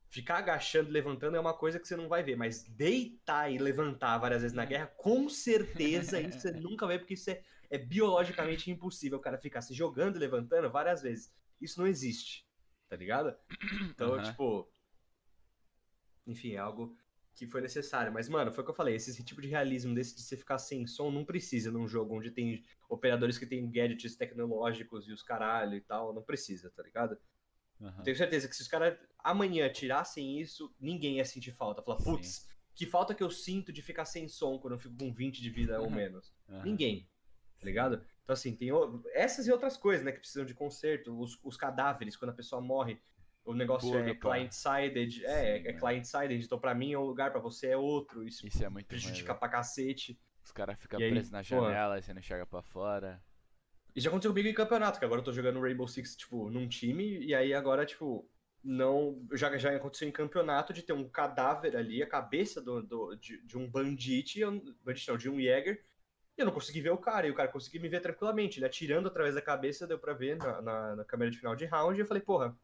ficar agachando e levantando é uma coisa que você não vai ver, mas deitar e levantar várias vezes na guerra, com certeza isso você nunca vai, porque isso é, é biologicamente impossível o cara ficar se jogando e levantando várias vezes. Isso não existe, tá ligado? Então, uhum. tipo. Enfim, é algo que foi necessário. Mas, mano, foi o que eu falei: esse tipo de realismo desse de você ficar sem som não precisa num jogo onde tem operadores que tem gadgets tecnológicos e os caralho e tal. Não precisa, tá ligado? Uhum. Tenho certeza que se os caras amanhã tirassem isso, ninguém ia sentir falta. Falar, putz, que falta que eu sinto de ficar sem som quando eu fico com 20 de vida ou menos. Uhum. Ninguém. Tá ligado? Então, assim, tem essas e outras coisas, né, que precisam de conserto. Os, os cadáveres, quando a pessoa morre, o negócio Pura, é client-sided. É, Sim, é, client-sided. Então, pra mim é um lugar, pra você é outro. Isso, isso é muito prejudica pra cacete. Os caras ficam presos na janela, pô, você não enxerga pra fora. E já aconteceu comigo em campeonato, que agora eu tô jogando Rainbow Six, tipo, num time, e aí agora, tipo, não. Já, já aconteceu em campeonato de ter um cadáver ali, a cabeça do, do de, de, um bandite, bandite não, de um Jäger, e eu não consegui ver o cara, e o cara conseguiu me ver tranquilamente. Ele atirando através da cabeça, deu pra ver na, na, na câmera de final de round, e eu falei, porra.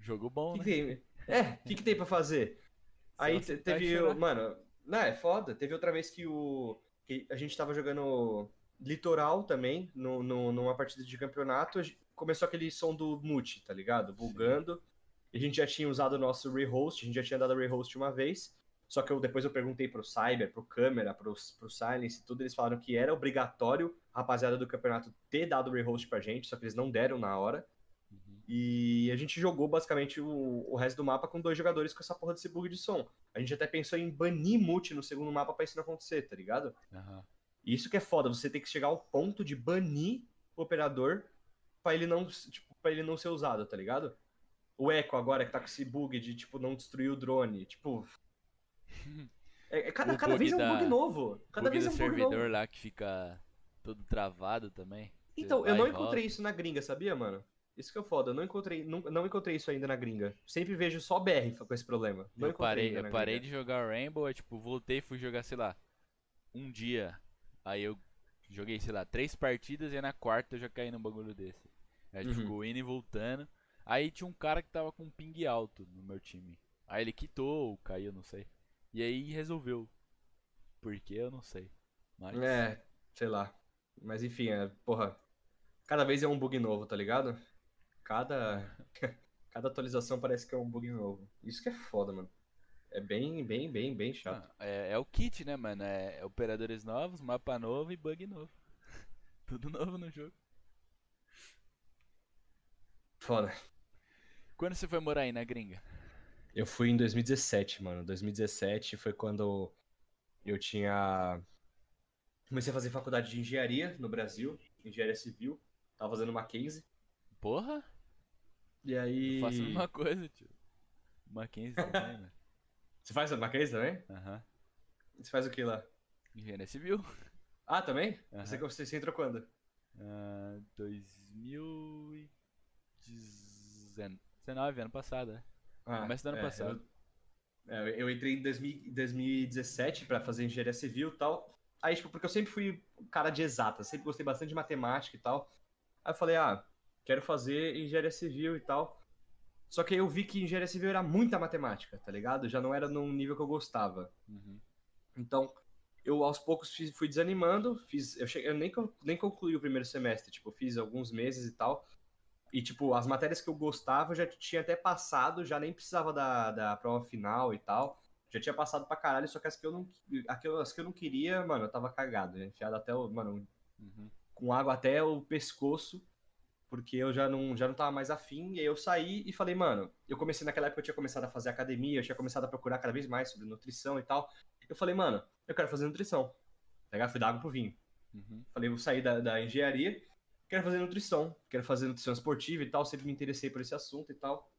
Jogo bom, que né? Que é, o que, que tem pra fazer? Aí teve. Mano, não, é foda. Teve outra vez que o. Que a gente tava jogando Litoral também, no, no, numa partida de campeonato, começou aquele som do mute, tá ligado? Bugando. E a gente já tinha usado o nosso rehost, a gente já tinha dado rehost uma vez. Só que eu, depois eu perguntei pro Cyber, pro Câmera, pro, pro Silence e tudo, eles falaram que era obrigatório a rapaziada do campeonato ter dado rehost pra gente, só que eles não deram na hora. E a gente jogou basicamente o, o resto do mapa com dois jogadores com essa porra desse bug de som. A gente até pensou em banir mute no segundo mapa pra isso não acontecer, tá ligado? Uhum. Isso que é foda, você tem que chegar ao ponto de banir o operador para ele não, tipo, para ele não ser usado, tá ligado? O Echo agora que tá com esse bug de tipo não destruir o drone, tipo é, é cada, cada vez é um bug novo. Cada bug vez é um bug servidor lá que fica todo travado também. Então, eu não encontrei isso na gringa, sabia, mano? Isso que é foda, eu não encontrei, não, não encontrei isso ainda na gringa. Sempre vejo só BR com esse problema. Não eu parei, eu parei de jogar Rainbow, é, tipo, voltei e fui jogar, sei lá, um dia. Aí eu joguei, sei lá, três partidas e na quarta eu já caí num bagulho desse. Aí uhum. ficou indo e voltando. Aí tinha um cara que tava com um ping alto no meu time. Aí ele quitou ou caiu, não sei. E aí resolveu. Por que eu não sei. Mas... É, sei lá. Mas enfim, é, porra. Cada vez é um bug novo, tá ligado? Cada. Cada atualização parece que é um bug novo. Isso que é foda, mano. É bem, bem, bem, bem chato. Ah, é, é, o kit, né, mano? É, operadores novos, mapa novo e bug novo. Tudo novo no jogo. Foda. Quando você foi morar aí na gringa? Eu fui em 2017, mano. 2017 foi quando eu tinha. Comecei a fazer faculdade de engenharia no Brasil, engenharia civil. Tava fazendo Mackenzie. Porra? E aí. Eu faço uma coisa, tio. Mackenzie também, né? Você faz Mackenzie também? Aham. Você faz o que lá? Engenharia civil. Ah, também? Uhum. Você, você, você entrou quando? Uh, 2019, ano passado, né? Ah, Começo do ano é, passado. Eu, é, eu entrei em 2017 para fazer engenharia civil e tal. Aí, tipo, porque eu sempre fui cara de exata, sempre gostei bastante de matemática e tal. Aí eu falei, ah, quero fazer engenharia civil e tal. Só que aí eu vi que engenharia civil era muita matemática, tá ligado? Já não era num nível que eu gostava. Uhum. Então, eu aos poucos fui desanimando, fiz, eu, cheguei, eu nem, nem concluí o primeiro semestre, tipo, fiz alguns meses e tal. E, tipo, as matérias que eu gostava eu já tinha até passado, já nem precisava da, da prova final e tal. Já tinha passado pra caralho, só que as que eu não, as que eu não queria, mano, eu tava cagado, enfiado até o, mano, uhum. com água até o pescoço porque eu já não, já não tava mais afim, e aí eu saí e falei, mano, eu comecei naquela época, eu tinha começado a fazer academia, eu tinha começado a procurar cada vez mais sobre nutrição e tal. Eu falei, mano, eu quero fazer nutrição. Pegar fui da água pro vinho. Uhum. Falei, vou sair da, da engenharia, quero fazer nutrição, quero fazer nutrição esportiva e tal, sempre me interessei por esse assunto e tal.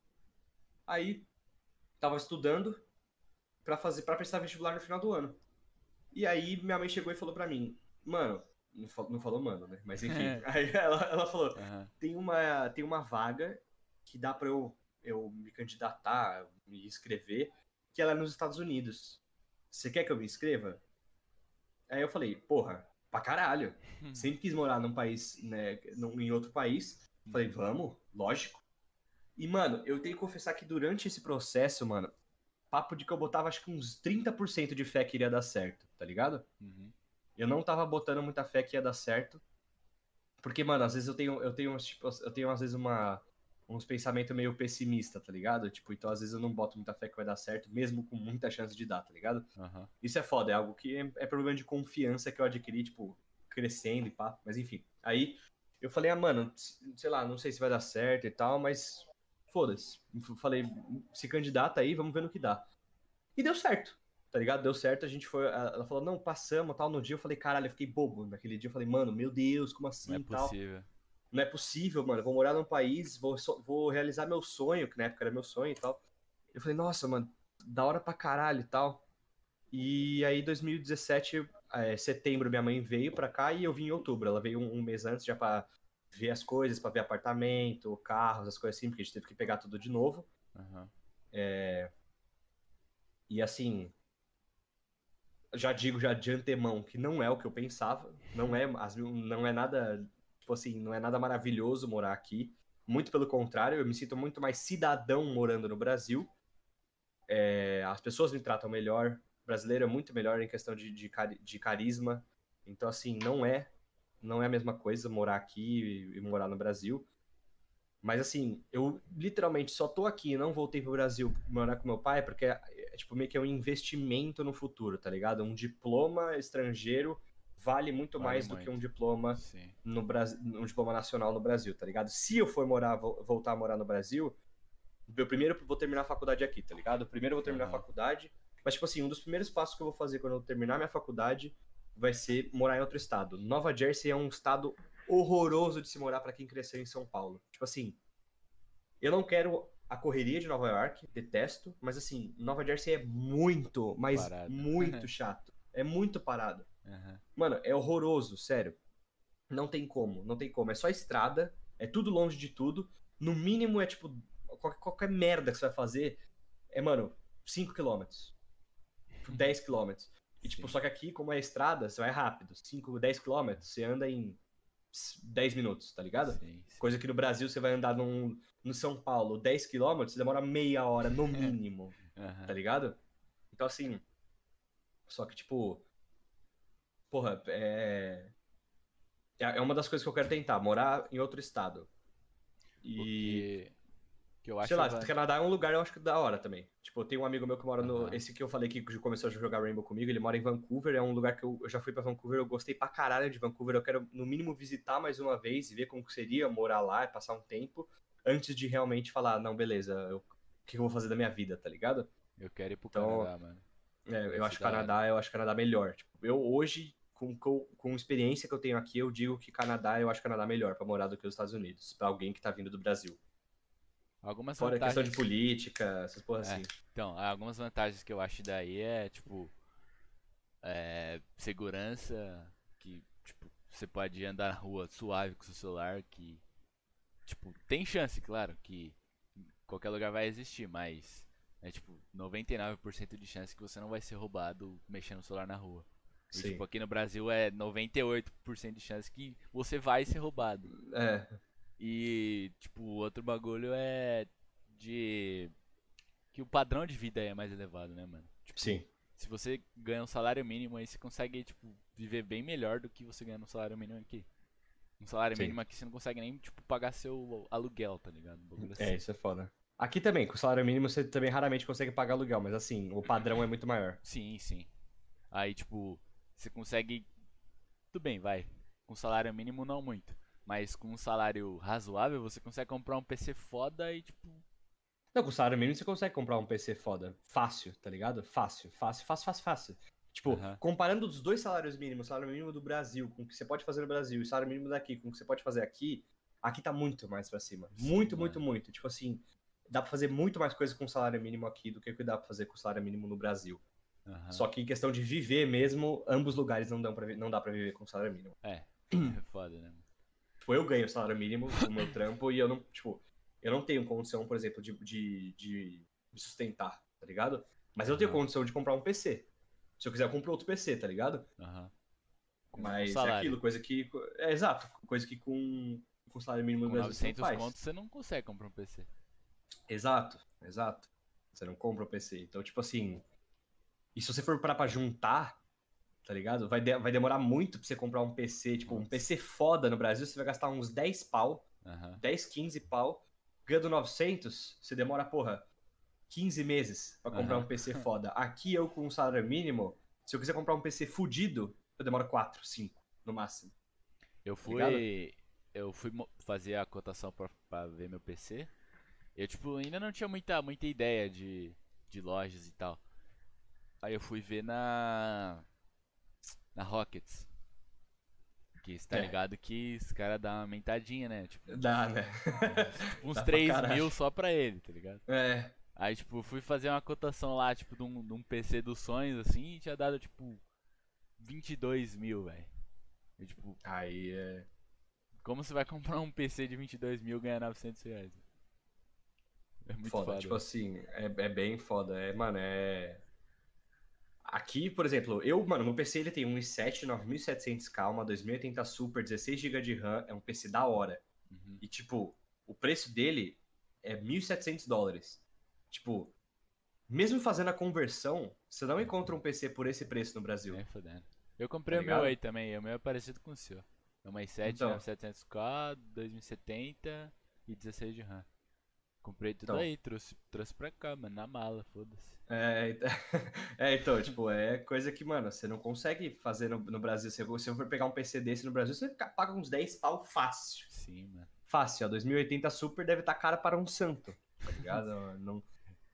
Aí, tava estudando, pra, fazer, pra prestar vestibular no final do ano. E aí minha mãe chegou e falou pra mim, mano, não falou, não falou mano, né? Mas enfim. aí ela, ela falou, Aham. tem uma, tem uma vaga que dá pra eu, eu me candidatar, me inscrever, que ela é nos Estados Unidos. Você quer que eu me inscreva? Aí eu falei, porra, pra caralho. Sempre quis morar num país, né, num, em outro país. Falei, vamos, lógico. E, mano, eu tenho que confessar que durante esse processo, mano, papo de que eu botava acho que uns 30% de fé que iria dar certo, tá ligado? Uhum. Eu não tava botando muita fé que ia dar certo. Porque, mano, às vezes eu tenho, eu tenho, tipo, eu tenho às vezes uma, uns pensamentos meio pessimista, tá ligado? Tipo, então às vezes eu não boto muita fé que vai dar certo, mesmo com muita chance de dar, tá ligado? Aham. Isso é foda, é algo que é, é problema de confiança que eu adquiri, tipo, crescendo e pá. Mas enfim. Aí eu falei, ah, mano, sei lá, não sei se vai dar certo e tal, mas foda-se. Falei, se candidata aí, vamos ver no que dá. E deu certo, tá ligado? Deu certo, a gente foi. Ela falou, não, passamos tal. No dia eu falei, caralho, eu fiquei bobo. Naquele dia eu falei, mano, meu Deus, como assim Não é tal. possível. Não é possível, mano. Eu vou morar num país, vou, vou realizar meu sonho, que na época era meu sonho e tal. Eu falei, nossa, mano, da hora pra caralho e tal. E aí, 2017, é, setembro, minha mãe veio pra cá e eu vim em outubro. Ela veio um, um mês antes já pra ver as coisas, pra ver apartamento, carros, as coisas assim, porque a gente teve que pegar tudo de novo. Aham. E assim, já digo já de antemão que não é o que eu pensava. Não é, não é nada, tipo assim, não é nada maravilhoso morar aqui. Muito pelo contrário, eu me sinto muito mais cidadão morando no Brasil. É, as pessoas me tratam melhor. O brasileiro é muito melhor em questão de, de, de carisma. Então, assim, não é, não é a mesma coisa morar aqui e, e morar no Brasil. Mas assim, eu literalmente só tô aqui não voltei pro Brasil morar com meu pai porque é, tipo meio que é um investimento no futuro, tá ligado? Um diploma estrangeiro vale muito Vale mais do muito. que um diploma Sim. no Brasil, um diploma nacional no Brasil, tá ligado? Se eu for morar, vo- voltar a morar no Brasil, eu primeiro vou terminar a faculdade aqui, tá ligado? Primeiro eu vou terminar a Aham. faculdade, mas tipo assim, um dos primeiros passos que eu vou fazer quando eu terminar minha faculdade vai ser morar em outro estado. Nova Jersey é um estado horroroso de se morar pra quem cresceu em São Paulo. Tipo assim, eu não quero a correria de Nova York, detesto, mas assim, Nova Jersey é muito, mas Parado. muito chato. É muito parado. Aham. Mano, é horroroso, sério. Não tem como, não tem como. É só estrada, é tudo longe de tudo. No mínimo é tipo, qualquer, qualquer merda que você vai fazer é, mano, 5 km. 10 km. E tipo, Sim. só que aqui, como é estrada, você vai rápido. 5, 10 km, você anda em 10 minutos, tá ligado? Sim, sim. Coisa que no Brasil você vai andar num, no São Paulo 10 km, você demora meia hora no mínimo Aham. tá ligado? Então, assim. Só que, tipo. Porra, é. É uma das coisas que eu quero tentar, morar em outro estado. E. Porque que eu acho sei lá, que Canadá é um lugar eu acho que da hora também. Tipo, eu tenho um amigo meu que mora no. Esse que eu falei que começou a jogar Rainbow comigo, ele mora em Vancouver, é um lugar que eu, eu já fui pra Vancouver, eu gostei pra caralho de Vancouver. Eu quero, no mínimo, visitar mais uma vez e ver como que seria morar lá e passar um tempo antes de realmente falar, não, beleza, eu- o que eu vou fazer da minha vida, tá ligado? eu quero ir pro Então, Canadá, mano. É, eu acho hora. Canadá, eu acho Canadá melhor. Tipo, eu hoje, com, com, com experiência que eu tenho aqui, eu digo que Canadá, eu acho Canadá melhor pra morar do que os Estados Unidos, pra alguém que tá vindo do Brasil. Algumas Fora a questão de vantagens. política, essas porra É. assim. Então, algumas vantagens que eu acho daí é, tipo, é, segurança, que, tipo, você pode andar na rua suave com seu celular, que, tipo, tem chance, claro, que qualquer lugar vai existir, mas é, tipo, 99% de chance que você não vai ser roubado mexendo no celular na rua. E, tipo, aqui no Brasil é 98% de chance que você vai ser roubado. É, E, tipo, outro bagulho é de. Que o padrão de vida é mais elevado, né, mano? Tipo, sim. se você ganha um salário mínimo aí, você consegue, tipo, viver bem melhor do que você ganha no salário mínimo aqui. Um salário Sim. mínimo aqui você não consegue nem, tipo, pagar seu aluguel, tá ligado? Um bagulho assim. É, isso é foda. Aqui também, com o salário mínimo, você também raramente consegue pagar aluguel, mas assim, o padrão é muito maior. Sim, sim. Aí, tipo, você consegue. Tudo bem, vai. Com salário mínimo não muito. Mas com um salário razoável, você consegue comprar um PC foda e, tipo, Não, com o salário mínimo você consegue comprar um PC foda. Fácil, tá ligado? Fácil, fácil, fácil, fácil, fácil. Tipo, Aham. comparando os dois salários mínimos, o salário mínimo do Brasil com o que você pode fazer no Brasil e o salário mínimo daqui com o que você pode fazer aqui, aqui tá muito mais pra cima. Sim, muito, mano. muito, muito. Tipo assim, dá pra fazer muito mais coisa com o salário mínimo aqui do que o que dá pra fazer com o salário mínimo no Brasil. Aham. Só que em questão de viver mesmo, ambos lugares não, dão pra, não dá pra viver com o salário mínimo. É, é foda, né? Tipo, eu ganho salário mínimo do meu trampo e eu não, tipo, eu não tenho condição, por exemplo, de, de, de me sustentar, tá ligado? Mas eu tenho Aham. condição de comprar um PC. Se eu quiser, eu compro outro PC, tá ligado? Aham. Mas é aquilo, coisa que. É exato, coisa que com, com salário mínimo no Com Brasil você não 900 faz. contos você não consegue comprar um PC. Exato, exato. Você não compra o PC. Então, tipo assim. E se você for parar pra juntar, tá ligado? Vai, de- vai demorar muito pra você comprar um PC. Tipo, um. PC foda no Brasil, você vai gastar uns 10 pau, Aham. 10, 15 pau. Ganhando 900, você demora, porra, 15 meses pra comprar Aham. um PC foda. Aqui eu, com um salário mínimo, se eu quiser comprar um PC fudido, eu demoro 4, 5, no máximo. Eu Tá fui. Eu fui fazer a cotação pra, pra ver meu PC. Eu, tipo, ainda não tinha muita, muita ideia de, de lojas e tal. Aí eu fui ver na. Na Rockets. Que você tá É. ligado que os caras dão uma aumentadinha, né? Tipo, Dá, né? tipo, uns Dá pra 3 caralho. mil só pra ele, tá ligado? É. Aí, tipo, fui fazer uma cotação lá, tipo, de um, de um PC dos sonhos, assim, e tinha dado, tipo, 22 mil, velho. E, tipo, Aí é. como você vai comprar um PC de 22 mil e ganhar 900 reais? É muito foda. foda. Tipo assim, é, é bem foda. É, mano, é. Aqui, por exemplo, eu, mano, meu PC ele tem um i7 9700K, uma 2080 Super, 16 GB de RAM, é um PC da hora. Uhum. E, tipo, o preço dele é 1.700 dólares. Tipo, mesmo fazendo a conversão, você não encontra um PC por esse preço no Brasil. Nem fodendo. Eu comprei Tá o meu aí também, o meu é parecido com o seu. É uma i7 Então. 9700K, 2070 e 16 de RAM. Comprei tudo Então. aí, trouxe, trouxe pra cá, mano, na mala, foda-se. É, ent- é, então, tipo, é coisa que, mano, você não consegue fazer no, no Brasil. Se você for pegar um PC desse no Brasil, você paga uns 10 pau fácil. Sim, mano. Fácil, a 2080 Super deve estar cara para um santo, tá ligado? não,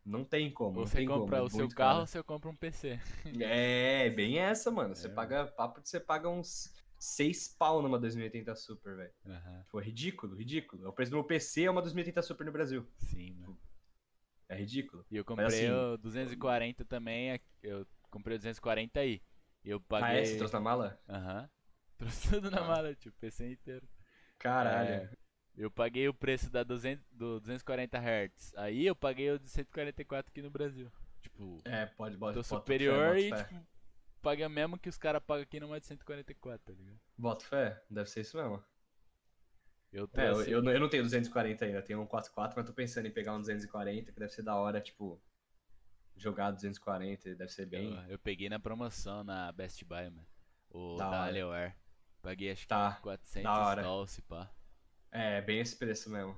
não tem como. Ou você tem como, compra é o seu carro ou você compra um PC. É, bem essa, mano. Você É, paga, papo de você paga uns 6 pau numa 2080 Super, velho. Aham, Tipo, é ridículo, ridículo. O preço do meu PC é uma 2080 Super no Brasil. sim, mano. É ridículo. E eu comprei assim, o 240 também, aqui- eu comprei o 240 aí. E eu Ah, é? paguei. Você trouxe na mala? Aham. Trouxe tudo na Ah. mala, tipo, PC inteiro. Caralho. É, eu paguei o preço da 200, do 240 Hz. Aí eu paguei o de 144 aqui no Brasil. Tipo, É, pode, pode. tô superior bota e, fé. tipo, o mesmo que os caras pagam aqui numa de 144, tá ligado? Bota fé, deve ser isso mesmo. Eu É, eu, trouxe. eu, não- eu não tenho 240 ainda, eu tenho um 44, mas tô pensando em pegar um 240, que deve ser da hora, tipo, jogar 240, deve ser bem. eu, eu peguei na promoção na Best Buy, mano. O Da da. Alienware. Paguei acho Tá, que 400 da hora. dólares, se pá. É, bem esse preço mesmo.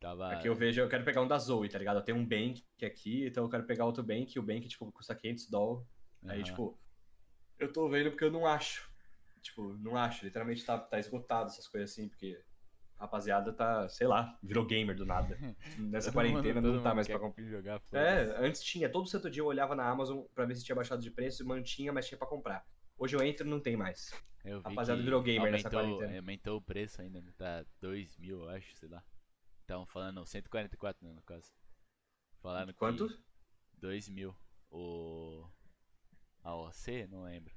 Tava. Aqui eu vejo, eu quero pegar um da Zoe, tá ligado? Eu tenho um Bank aqui, então eu quero pegar outro Bank, e o Bank, tipo, custa 500 dólares. Aí, tipo, eu tô vendo porque eu não acho. Tipo, não acho. Literalmente tá, tá esgotado essas coisas assim, porque a rapaziada tá, sei lá, virou gamer do nada. Nessa mundo- quarentena todo não tá mundo mais pra comprar. jogar. É, antes tinha, todo santo dia eu olhava na Amazon pra ver se tinha baixado de preço, mantinha, mas tinha pra comprar. Hoje eu entro e não tem mais. Eu vi Rapaziada virou gamer nessa aumentou, quarentena. Aumentou o preço ainda, né? tá 2 mil, eu acho, sei lá. Estavam falando, 144 né, no caso. Falaram Quanto? que 2 mil. O. A OC? Não lembro.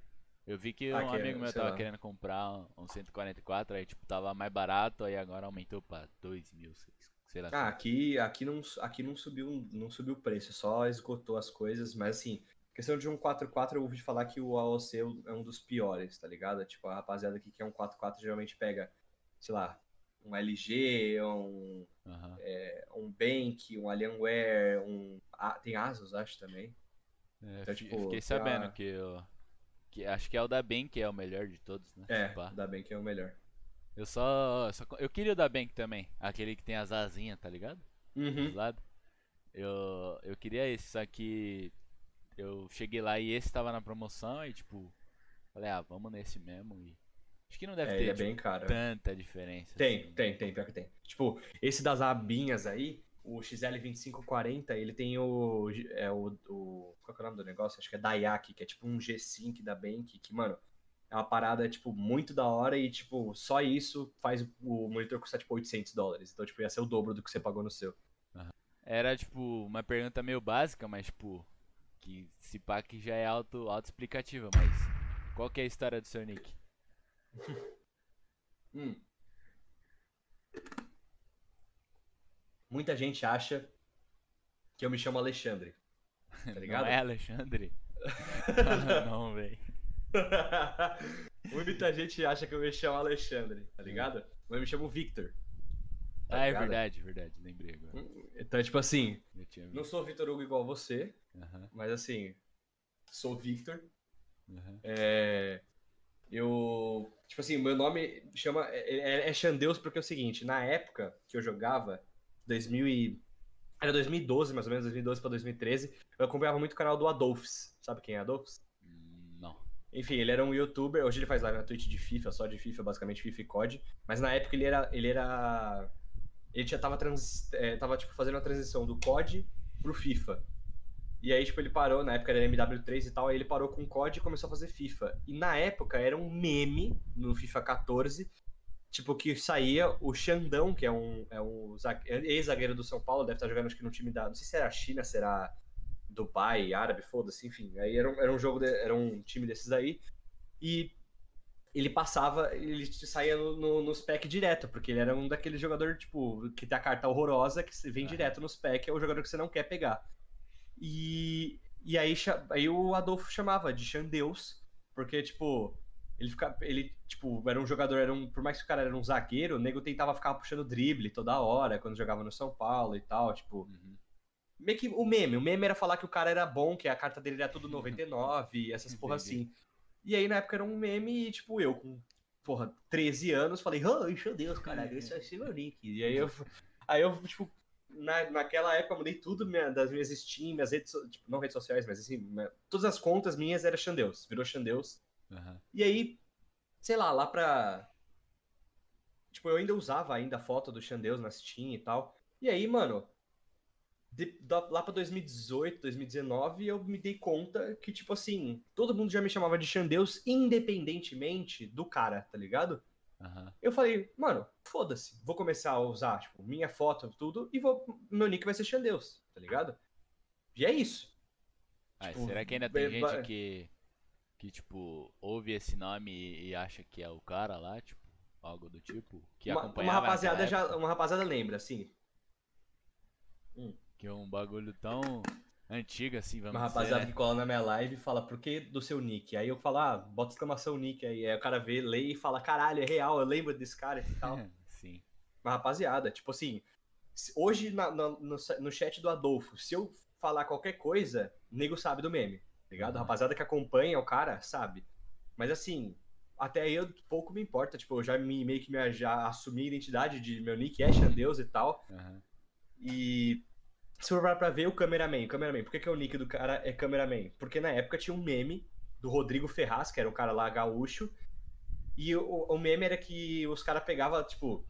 Eu vi que Ah, um que é, amigo meu sei tava lá. querendo comprar um- um 144, aí tipo, tava mais barato, aí agora aumentou pra 2 mil, sei- lá. Ah, aqui, aqui, não, aqui não subiu não subiu o preço, só esgotou as coisas, mas assim, questão de um 4x4, eu ouvi falar que o AOC é um dos piores, tá ligado? Tipo, a rapaziada aqui que é um 4x4 geralmente pega, sei lá, um LG, um, Aham. um Bank, um Alienware, um. ah, tem Asus, acho também. É, Então, tipo, fiquei sabendo a- que eu. Que acho que é o da que é o melhor de todos, né? É, Pá. da Bank é o melhor. Eu só, só. Eu queria o da Bank também. Aquele que tem as asinhas, tá ligado? Uhum. Dos lados. Eu, eu queria esse, só que. Eu cheguei lá e esse tava na promoção e tipo. Falei, ah, vamos nesse mesmo e. Acho que não deve É, ter é tipo, bem caro. tanta diferença. Tem, assim. tem, tem, pior que tem. Tipo, esse das abinhas aí, o XL2540, ele tem o, é, o, o. Qual é o nome do negócio? Acho que é Dayak, que é tipo um G-Sync da Bank, que, mano, é uma parada, tipo, muito da hora e, tipo, só isso faz o monitor custar, tipo, 800 dólares. Então, tipo, ia ser o dobro do que você pagou no seu. Era, tipo, uma pergunta meio básica, mas, tipo, que se pá que já é auto, auto-explicativa, mas qual que é a história do seu nick? Hum. Muita gente acha que eu me chamo Alexandre. Tá ligado? Não é Alexandre? não, velho. Muita gente acha que eu me chamo Alexandre, tá ligado? Mas eu me chamo Victor. tá ah, é verdade, verdade. Lembrei agora. Então, tipo assim, não sou Vitor Hugo igual você, Aham, mas assim, sou Victor. aham. É, eu. Tipo assim, meu nome chama. É, é, é Xandeus porque é o seguinte, na época que eu jogava, 2000 e. Era 2012, mais ou menos, 2012 pra 2013, eu acompanhava muito o canal do Adolphs. Sabe quem é Adolphs? Hum, Não. Enfim, ele era um youtuber, hoje ele faz live na Twitch de FIFA, só de FIFA, basicamente FIFA e COD. Mas na época ele era. Ele era. Ele já tava, trans, é, tava tipo, fazendo a transição do COD pro FIFA. E aí, tipo, ele parou, na época era MW3 e tal, aí ele parou com o COD e começou a fazer FIFA. E na época era um meme no FIFA 14, tipo, que saía o Xandão, que é um, é um zague- ex-zagueiro do São Paulo, deve estar jogando acho que no time da. Não sei se era China, será Dubai, Árabe, foda-se, enfim. Aí era um, era um jogo, de- era um time desses aí. E ele passava, ele saía no, no, nos pack direto, porque ele era um daqueles jogadores, tipo, que tem a carta horrorosa, que vem direto nos pack, é o jogador que você não quer pegar. E, e aí, aí o Adolfo chamava de Xandeus, porque, tipo, ele fica, ele, tipo, era um jogador, era um, por mais que o cara era um zagueiro, o nego tentava ficar puxando drible toda hora, quando jogava no São Paulo e tal, tipo, Uhum. meio que o meme. O meme era falar que o cara era bom, que a carta dele era tudo 99 e essas porra assim. E aí na época era um meme e, tipo, eu com, porra, 13 anos, falei, oh, meu Deus, caralho, esse vai ser meu nick. E aí eu, aí eu tipo, na, naquela época eu mudei tudo minha- das minhas Steam, minhas redes, tipo, não redes sociais, mas assim, minha- todas as contas minhas era Xandeus, virou Xandeus. Aham. E aí, sei lá, lá pra. Tipo, eu ainda usava ainda a foto do Xandeus na Steam e tal. E aí, mano, de- da- lá pra 2018, 2019, eu me dei conta que, tipo assim, todo mundo já me chamava de Xandeus, independentemente do cara, tá ligado? Aham. Eu falei, mano, foda-se, vou começar a usar, tipo, minha foto, tudo, e vou, meu nick vai ser Xandeus, tá ligado? E é isso. Ah, Tipo, será que ainda tem ba- gente que, que, tipo, ouve esse nome e, e acha que é o cara lá, tipo, algo do tipo? Que uma, uma acompanhava rapaziada naquela já, uma rapaziada lembra, assim, Que é um bagulho tão antigo assim, vamos Uma dizer, rapaziada né? que cola na minha live e fala, por que do seu nick? Aí eu falo, ah, bota exclamação nick aí. Aí o cara vê, lê e fala, caralho, é real, eu lembro desse cara e tal. Sim. Uma rapaziada, tipo assim, hoje na- na- no, no chat do Adolfo, se eu falar qualquer coisa, o nego sabe do meme, ligado? A Uhum. rapaziada que acompanha o cara sabe. Mas assim, até aí eu pouco me importa, tipo, eu já me, meio que me, já assumi a identidade de meu nick é Xandeus e tal. Aham. E se for pra ver o cameraman, o cameraman, por que, que o nick do cara é cameraman? Porque na época tinha um meme do Rodrigo Ferraz, que era um cara lá gaúcho, e o, o meme era que os caras pegavam, tipo,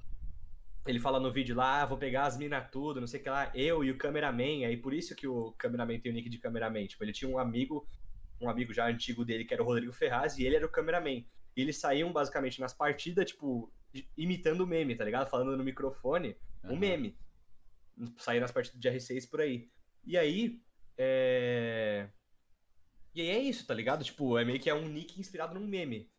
ele fala no vídeo lá, ah, vou pegar as minas tudo, não sei o que lá, eu e o cameraman, aí por isso que o cameraman tem o nick de cameraman, tipo, ele tinha um amigo, um amigo já antigo dele, que era o Rodrigo Ferraz, e ele era o cameraman. E eles saíam basicamente nas partidas, tipo, imitando o meme, tá ligado? Falando no microfone, um aham. meme. Sair nas partidas de R6 por aí. E aí. É... E aí é isso, tá ligado? Tipo, é meio que é um nick inspirado num meme.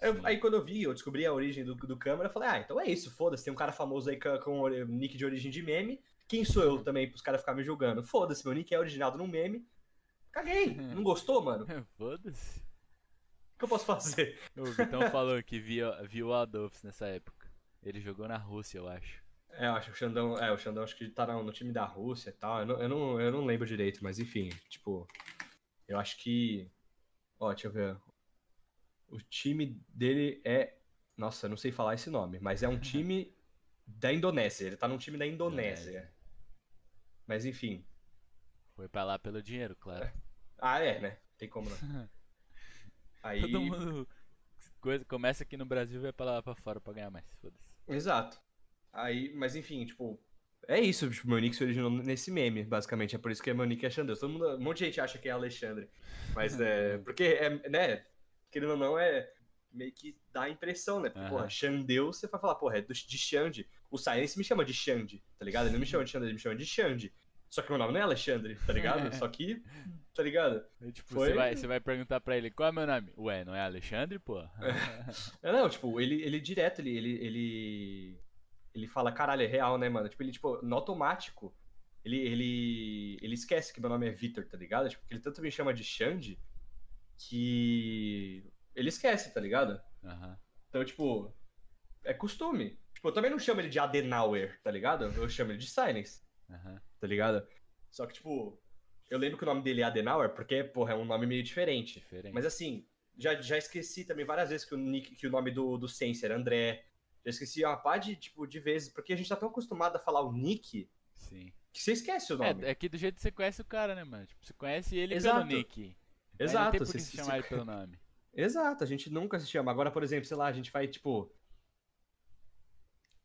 Aí, eu- aí quando eu vi, eu descobri a origem do, do câmera, eu falei, ah, então é isso, foda-se, tem um cara famoso aí com, com nick de origem de meme. Quem sou eu também pros caras ficarem me julgando? Foda-se, meu nick é originado num meme. Caguei. Não gostou, mano? O Foda-se. que eu posso fazer? O Vitão falou que viu, viu o Adolfs nessa época. Ele jogou na Rússia, eu acho. É, eu acho que o Xandão. É, o Xandão acho que tá no, no time da Rússia e tal. Eu não, eu, não, eu não lembro direito, mas enfim, tipo. Eu acho que. Ó, deixa eu ver. O time dele é. Nossa, eu não sei falar esse nome, mas é um time da Indonésia. Ele tá num time da Indonésia. Indonésia. Mas enfim. Foi pra lá pelo dinheiro, claro. Ah, é, né? Tem como não. Aí. Todo mundo coisa, começa aqui no Brasil e vai pra lá pra fora pra ganhar mais. Foda-se. Exato. Aí, mas enfim, tipo. É isso, tipo, meu nick se originou nesse meme, basicamente. É por isso que meu nick é Xandeus. Todo mundo, um monte de gente acha que é Alexandre. Mas é. Porque é, né? Querendo ou não, é meio que dá a impressão, né? Porque, Aham. porra, Xandeus, você vai falar, porra, é do- de Xande. O Silence me chama de Xande, tá ligado? Ele não me chama de Xande, ele me chama de Xande. Só que meu nome não é Alexandre, tá ligado? Só que, tá ligado? É, tipo, Foi... você, vai, você vai perguntar pra ele, qual é meu nome? Ué, não é Alexandre, pô? É, não, tipo, ele, ele direto, ele, ele, ele, ele fala, caralho, é real, né, mano? Tipo, ele, tipo, no automático, ele, ele, ele esquece que meu nome é Victor, tá ligado? Tipo, ele tanto me chama de Xande que ele esquece, tá ligado? Uhum. Então, tipo, é costume. Tipo, eu também não chamo ele de Adenauer, tá ligado? Eu chamo ele de Silence, uhum. tá ligado? Só que, tipo, eu lembro que o nome dele é Adenauer porque, porra, é um nome meio diferente. diferente. Mas assim, já, já esqueci também várias vezes que o, nick, que o nome do, do Sense era André. Já esqueci uma pá de, tipo, de vezes, porque a gente tá tão acostumado a falar o nick Sim. que você esquece o é, nome. É, é que do jeito que você conhece o cara, né, mano? Tipo, você conhece ele Exato. pelo nick. Exato. Aí não tem se chamar ele pelo nome. Exato, a gente nunca se chama. Agora, por exemplo, sei lá, a gente vai, tipo.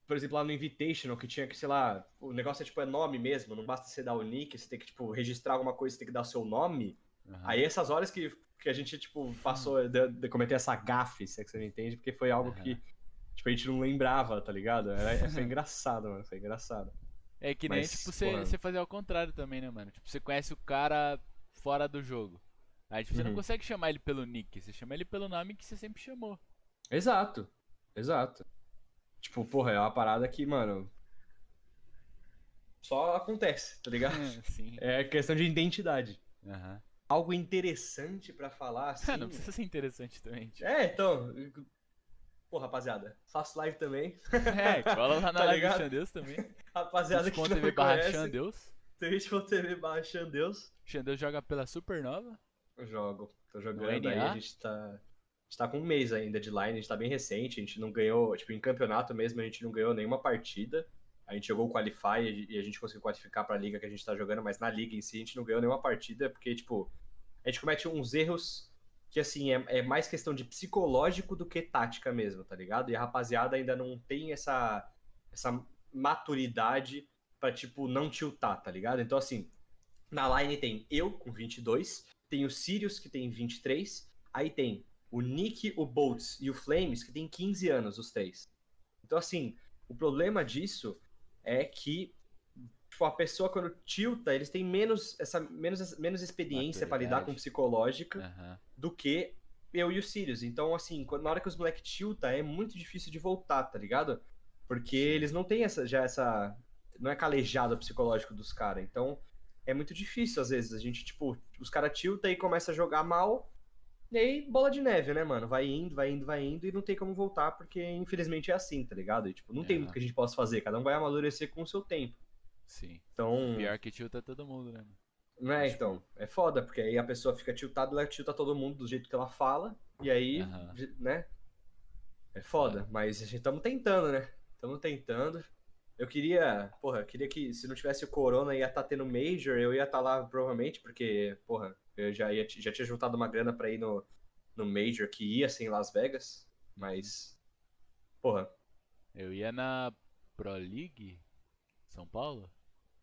Por exemplo, lá no Invitational, que tinha que, sei lá, o negócio é tipo, é nome mesmo, não basta você dar o nick, você tem que, tipo, registrar alguma coisa, você tem que dar o seu nome. Uhum. Aí essas horas que, que a gente, tipo, passou de, de cometer essa gafe, se é que você me entende, porque foi algo uhum. que, tipo, a gente não lembrava, tá ligado? Era, foi engraçado, mano, foi engraçado. É que nem, Mas, tipo, você, você fazer ao contrário também, né, mano? Tipo, você conhece o cara fora do jogo. Aí tipo, você uhum. não consegue chamar ele pelo nick, você chama ele pelo nome que você sempre chamou. Exato, exato. Tipo, porra, é uma parada que, mano. Só acontece, tá ligado? Sim. É questão de identidade. Uhum. Algo interessante para falar, assim. não precisa ser interessante também. Tipo. É, então. Pô, rapaziada, faço live também. É, cola lá na tá live do Xandeus também. Rapaziada que não TV barra Xandeus. twitch.tv barra Xandeus. Xandeus joga pela Supernova. Eu jogo. Tô jogando aí, a gente tá. A gente tá com um mês ainda de line, a gente tá bem recente, a gente não ganhou, tipo, em campeonato mesmo, a gente não ganhou nenhuma partida. A gente jogou o Qualify e a gente conseguiu qualificar pra liga que a gente tá jogando, mas na liga em si a gente não ganhou nenhuma partida, porque, tipo, a gente comete uns erros que, assim, é, é mais questão de psicológico do que tática mesmo, tá ligado? E a rapaziada ainda não tem essa, essa maturidade pra, tipo, não tiltar, tá ligado? Então, assim, na line tem eu com 22, tem o Sirius, que tem 23, aí tem o Nick, o Boltz e o Flames, que tem 15 anos, os três. Então, assim, o problema disso é que tipo, a pessoa, quando tilta, eles têm menos, essa, menos, menos experiência para lidar com psicológica uhum. do que eu e o Sirius. Então, assim, quando, na hora que os moleques tilta, é muito difícil de voltar, tá ligado? Porque eles não têm essa, já essa. Não é calejado psicológico dos caras. Então, é muito difícil, às vezes. A gente, tipo, os caras tilta e começa a jogar mal. E aí, bola de neve, né, mano? Vai indo, vai indo, vai indo e não tem como voltar, porque infelizmente é assim, tá ligado? E, tipo, não é. tem muito que a gente possa fazer. Cada um vai amadurecer com o seu tempo. Sim. Então. Pior que tilta todo mundo, né? Não é, então. É foda, porque aí a pessoa fica tiltada, ela tilta todo mundo do jeito que ela fala. E aí, uhum. né? É foda. É. Mas a gente estamos tentando, né? Estamos tentando. Eu queria, porra, eu queria que se não tivesse o Corona ia estar tá tendo Major, eu ia estar tá lá provavelmente, porque, porra, eu já, ia, já tinha juntado uma grana pra ir no, no Major que ia ser em Las Vegas, mas, porra. Eu ia na Pro League São Paulo?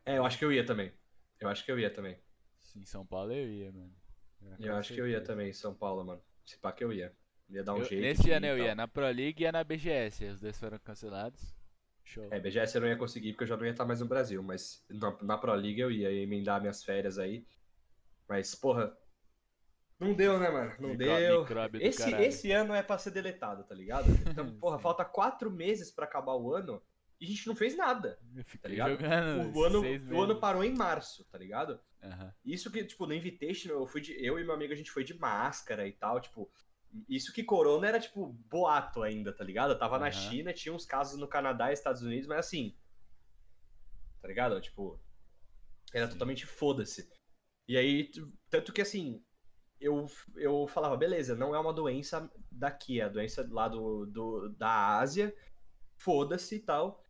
É, eu acho que eu ia também. Eu acho que eu ia também. Sim, São Paulo eu ia, mano. Eu, eu acho que eu ia também, São Paulo, mano. Se pá que eu ia. Ia dar um eu, jeito. Nesse ano eu ia, na Pro League e na BGS. Os dois foram cancelados. Show. É, BGS eu não ia conseguir porque eu já não ia estar mais no Brasil, mas na, na Pro League eu ia emendar minhas férias aí. Mas, porra, não deu, né, mano? Não deu. Esse, esse ano é pra ser deletado, tá ligado? Então, porra, falta quatro meses para acabar o ano e a gente não fez nada. Tá ligado? O, o, ano, o ano parou em março, tá ligado? Uhum. Isso que, tipo, no Invitation, eu fui de. Eu e meu amigo, a gente foi de máscara e tal, tipo. Isso que Corona era, tipo, boato ainda, tá ligado? Eu tava uhum. na China, tinha uns casos no Canadá e Estados Unidos, mas assim. Tá ligado? Tipo. Era Sim. totalmente foda-se. E aí, tanto que assim. Eu, eu falava, beleza, não é uma doença daqui, é a doença lá do, do da Ásia, foda-se e tal.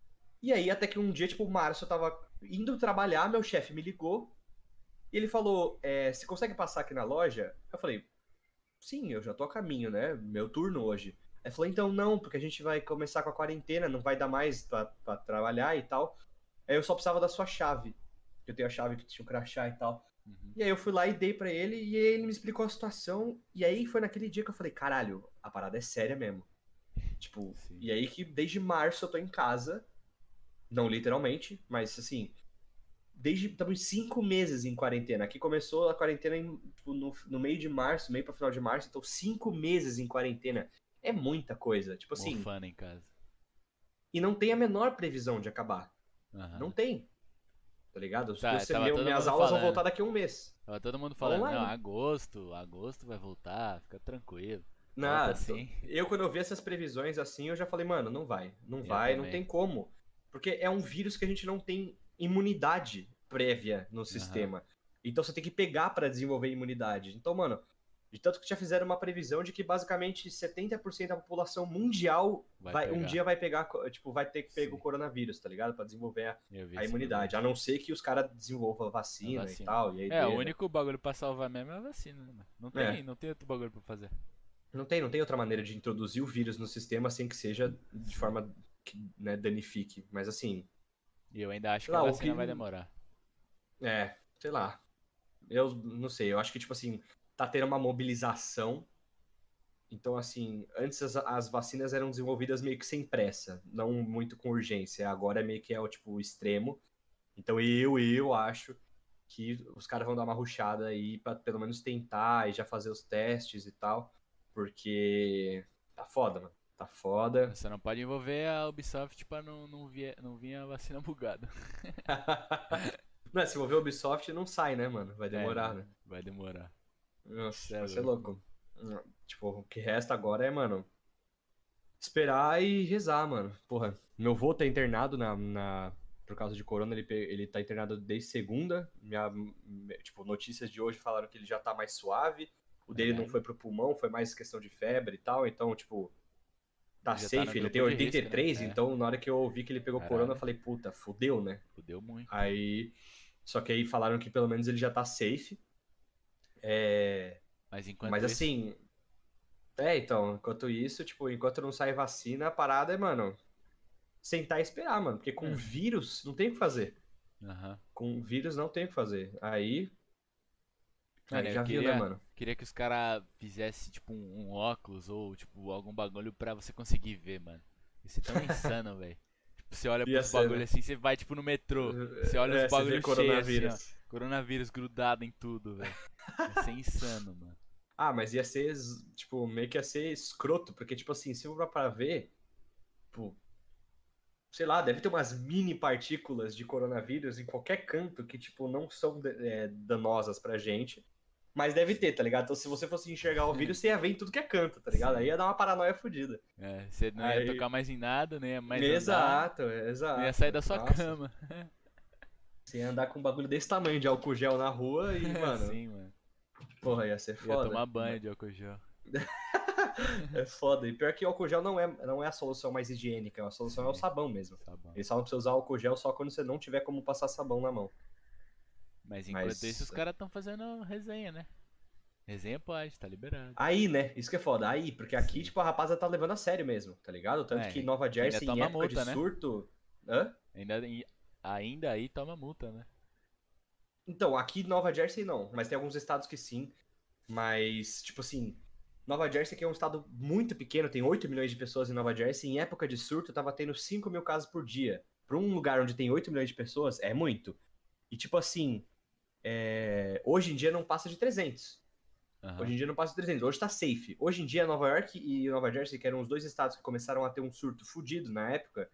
E aí, até que um dia, tipo, março, eu tava indo trabalhar, meu chefe me ligou, e ele falou, é, você consegue passar aqui na loja? Eu falei, sim, eu já tô a caminho, né? Meu turno hoje. Aí falou, então não, porque a gente vai começar com a quarentena, não vai dar mais pra, pra trabalhar e tal. Aí eu só precisava da sua chave. Eu tenho a chave que tinha um crachá e tal. Uhum. E aí eu fui lá e dei para ele e ele me explicou a situação. E aí foi naquele dia que eu falei, caralho, a parada é séria mesmo. Tipo, Sim. e aí que desde março eu tô em casa. Não literalmente, mas assim, desde estamos cinco meses em quarentena. Aqui começou a quarentena em, tipo, no, no, meio de março, meio para final de março, então cinco meses em quarentena. É muita coisa. Tipo assim. Mofana em casa. E não tem a menor previsão de acabar. Uhum. Não tem. Tá ligado? Tá, Você todo minhas aulas vão falando. voltar daqui a um mês. Tava todo mundo falando, Online. não, agosto, agosto vai voltar, fica tranquilo. Nada. Volta assim. Eu, quando eu vi essas previsões assim, eu já falei, mano, não vai. Não Eu vai, não também. tem como. Porque é um vírus que a gente não tem imunidade prévia no sistema. Então você tem que pegar pra desenvolver imunidade. Então, mano, de tanto que já fizeram uma previsão de que basicamente 70% da população mundial Vai vai, um dia vai pegar, tipo, vai ter que pegar o coronavírus, tá ligado? Pra desenvolver a, a imunidade. A não ser que os caras desenvolvam a vacina, vacina. e tal. E aí É, o dê, né? único bagulho pra salvar mesmo é a vacina, né, mano? Não tem, É. não tem outro bagulho pra fazer. Não tem, não tem outra maneira de introduzir o vírus no sistema sem que seja de forma que né, danifique. Mas assim, E eu ainda acho que Lá, a vacina que- vai demorar. é, sei lá. Eu não sei, eu acho que, tipo assim, tá tendo uma mobilização. Então, assim, antes as, as vacinas eram desenvolvidas meio que sem pressa, não muito com urgência. Agora é meio que é o tipo extremo. Então eu, eu acho que os caras vão dar uma ruchada aí pra pelo menos tentar e já fazer os testes e tal. Porque tá foda, mano. Tá foda. Você não pode envolver a Ubisoft pra não, não, vir, não vir a vacina bugada. não, se envolver o Ubisoft não sai, né, mano? Vai demorar, É, né? Vai demorar. Nossa, é vai ser louco. louco. Tipo, o que resta agora é, mano, esperar e rezar, mano. Porra, meu avô tá internado na, na- por causa de corona, ele, ele tá internado desde segunda. Minha, tipo, notícias de hoje falaram que ele já tá mais suave. O dele não Caralho. foi pro pulmão, foi mais questão de febre e tal. Então, tipo, tá já tá safe. no ele tem de risco, né? 83, É. então na hora que eu ouvi que ele pegou Caralho. corona, eu falei, puta, fudeu, né? Fudeu muito. Aí. Só que aí falaram que pelo menos ele já tá safe. É. Mas enquanto Mas isso, assim. É, então, enquanto isso, tipo, enquanto não sai vacina, a parada é, mano, sentar e esperar, mano. Porque com É. vírus não tem o que fazer. Aham. Com vírus não tem o que fazer. Aí. Mano, aí já viu, queria- né, mano? Queria que os caras fizessem, tipo, um, um óculos ou, tipo, algum bagulho pra você conseguir ver, mano. Isso é tão insano, velho. Tipo, você olha pros ser, bagulho né? assim, você vai, tipo, no metrô. Você olha É, os bagulhos cheios, assim, ó. coronavírus. Grudado em tudo, velho. Ia ser insano, mano. Ah, mas ia ser, tipo, meio que ia ser escroto, porque, tipo assim, se for pra ver, tipo, sei lá, deve ter umas mini partículas de coronavírus em qualquer canto que, tipo, não são é, danosas pra gente, mas deve ter, tá ligado? Então, se você fosse enxergar o vírus, você ia ver em tudo que é canto, tá ligado? Aí ia dar uma paranoia fodida. É, você não ia Aí- tocar mais em nada, ia mais andar, exato, exato. não ia sair da sua Nossa, cama. Você ia andar com um bagulho desse tamanho de álcool gel na rua e, mano, Sim, mano. porra, ia ser Ia foda. tomar banho de álcool gel. É foda. E pior que o álcool gel não é, não é a solução mais higiênica, a solução é o Sim. sabão mesmo. Bom. Eles falam pra você usar álcool gel só quando você não tiver como passar sabão na mão. Mas enquanto Mas- isso, os caras tão fazendo resenha, né? Resenha pode, tá liberado. Aí, né? Isso que é foda. Aí, porque aqui, tipo, a rapaza tá levando a sério mesmo, tá ligado? Tanto É, que Nova Jersey, em época de multa, né? surto. Hã? Ainda, ainda aí toma multa, né? Então, aqui Nova Jersey não, mas tem alguns estados que sim. Mas, tipo assim, Nova Jersey que é um estado muito pequeno, tem 8 milhões de pessoas em Nova Jersey, em época de surto tava tendo 5 mil casos por dia. Pra um lugar onde tem 8 milhões de pessoas, é muito. E tipo assim, é, hoje em dia não passa de 300. Aham. Hoje em dia não passa de 300, hoje tá safe. Hoje em dia Nova York e Nova Jersey, que eram os dois estados que começaram a ter um surto fudido na época,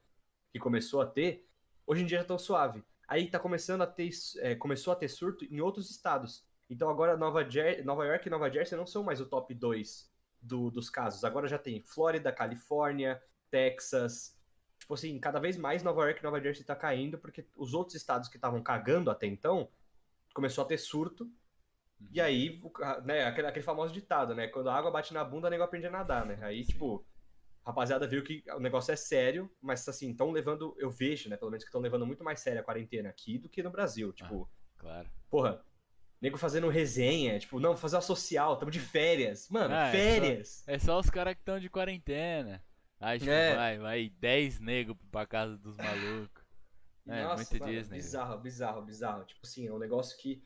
que começou a ter, hoje em dia já estão suave. Aí tá começando a ter, é, começou a ter surto em outros estados. Então agora Nova, Jer Nova York e Nova Jersey não são mais o top 2 do- dos casos. Agora já tem Flórida, Califórnia, Texas. Tipo assim, cada vez mais Nova York e Nova Jersey tá caindo, porque os outros estados que estavam cagando até então, começou a ter surto. Uhum. E aí, né, aquele, aquele famoso ditado, né? Quando a água bate na bunda, o nego aprende a nadar, né? Aí, Sim. tipo, a rapaziada viu que o negócio é sério, mas assim, estão levando, eu vejo, né, pelo menos que estão levando muito mais sério a quarentena aqui do que no Brasil. Tipo, Claro. porra, nego fazendo resenha, tipo, não, fazer uma social, tamo de férias. Mano, Ah, é férias. É só os caras que estão de quarentena. Aí, tipo, É. vai, vai 10 negros pra casa dos malucos. É, muito mano, Disney, Bizarro, bizarro, bizarro. Tipo assim, é um negócio que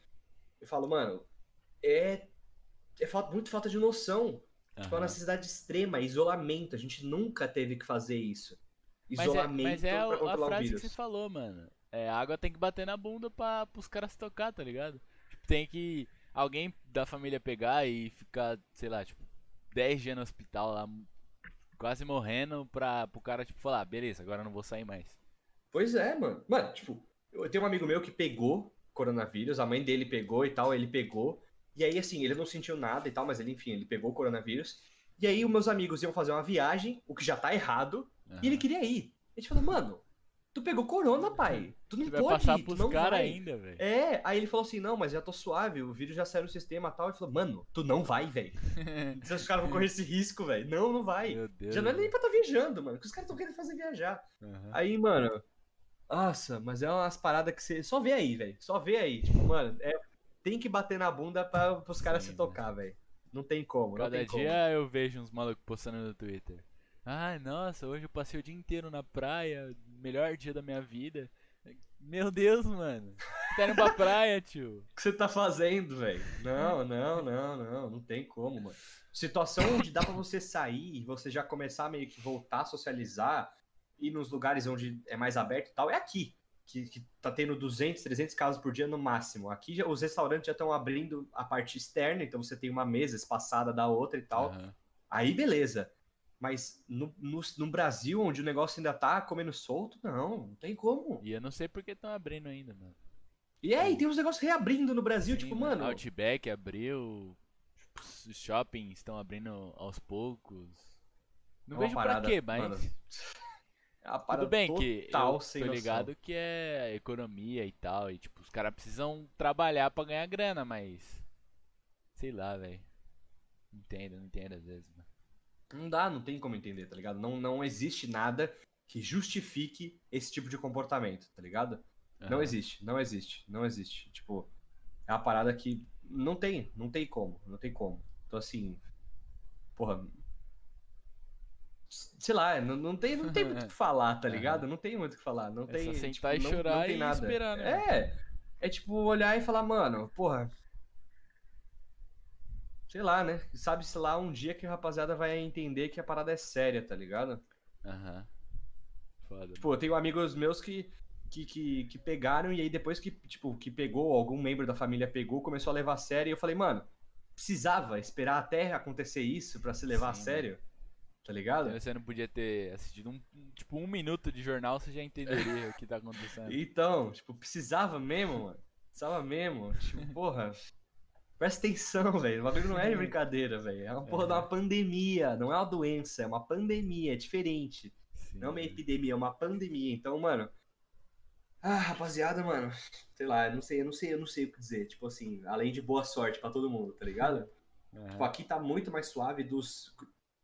eu falo, mano, é, é falta, muito falta de noção. Tipo, uma Aham. necessidade extrema, isolamento. A gente nunca teve que fazer isso. Mas é, Isolamento mas é a, a frase que você falou, mano. É, a água tem que bater na bunda pra, pros caras se tocar, tá ligado? Tipo, tem que alguém da família pegar e ficar, sei lá, tipo, 10 dias no hospital lá, quase morrendo pra, pro cara, tipo, falar, beleza, agora eu não vou sair mais. Pois é, mano. Mano, tipo, eu tenho um amigo meu que pegou coronavírus, a mãe dele pegou e tal, ele pegou. E aí, assim, ele não sentiu nada e tal, mas ele, enfim, ele pegou o coronavírus. E aí, os meus amigos iam fazer uma viagem, o que já tá errado, uhum. e ele queria ir. A gente falou, mano, tu pegou corona, pai. Tu não pode vai passar ir, pros caras ainda, velho. É, aí ele falou assim, não, mas já tô suave, o vírus já saiu no sistema e tal. Ele falou, mano, tu não vai, velho. os caras vão correr esse risco, velho. Não, não vai. Deus, já não é nem pra tá viajando, mano, que os caras tão querendo fazer viajar. Uhum. Aí, mano, nossa, mas é umas paradas que você só vê aí, velho. Só vê aí. Tipo, mano, é... tem que bater na bunda pra, pros caras se tocar, velho. Não tem como. Cada não tem dia como. eu vejo uns malucos postando no Twitter. Ai, nossa, hoje eu passei o dia inteiro na praia, melhor dia da minha vida. Meu Deus, mano. Tá indo pra praia, tio. O que você tá fazendo, velho? Não, não, não, não. Não tem como, mano. Situação onde dá pra você sair e você já começar meio que voltar a socializar e nos lugares onde é mais aberto e tal, é aqui. Que, que tá tendo 200, 300 casos por dia no máximo. Aqui já, os restaurantes já estão abrindo a parte externa, então você tem uma mesa espaçada da outra e tal. Uhum. Aí beleza. Mas no, no, no, Brasil, onde o negócio ainda tá comendo solto, não, não tem como. E eu não sei porque estão abrindo ainda, mano. E é, e tem uns negócios reabrindo no Brasil, Sim, tipo, mano. Outback abriu, os shoppings estão abrindo aos poucos. Não É vejo parada, pra quê, mas. mano, É uma parada Tudo bem que total eu sem tô noção. ligado que é economia e tal, e tipo, os caras precisam trabalhar pra ganhar grana, mas. Sei lá, velho. Entendo, não entendo às vezes, mano. Não dá, não tem como entender, tá ligado? Não, não existe nada que justifique esse tipo de comportamento, tá ligado? Não Aham. existe, não existe, não existe. Tipo, é uma parada que não tem, não tem como, não tem como. Então assim, porra. Sei lá, não, não tem, não tem muito o que falar, tá ligado? Não tem muito o que falar. Não É tem. tipo, sentar e não- chorar não tem e nada. esperar, né? É. É tipo olhar e falar, mano, porra. Sei lá, né? Sabe-se lá um dia que a rapaziada vai entender que a parada é séria, tá ligado? Aham. Foda. Tipo, eu tenho amigos meus que, que, que, que pegaram e aí depois que, tipo, que pegou, algum membro da família pegou, começou a levar a sério e eu falei, mano, precisava esperar até acontecer isso pra se levar a Sim, sério? Tá ligado? Você não podia ter assistido um, tipo um minuto de jornal, você já entenderia o que tá acontecendo. Então, tipo, precisava mesmo, mano. Precisava mesmo. Tipo, porra. Presta atenção, velho. O bagulho não é de brincadeira, velho. É uma porra de uma pandemia. Não é uma doença, é uma pandemia. É diferente. Sim, Não é uma epidemia, é uma pandemia. Então, mano. Ah, rapaziada, mano. Sei lá, eu não sei, eu não sei, eu não sei o que dizer. Tipo assim, além de boa sorte pra todo mundo, tá ligado? Aham. Tipo, aqui tá muito mais suave dos.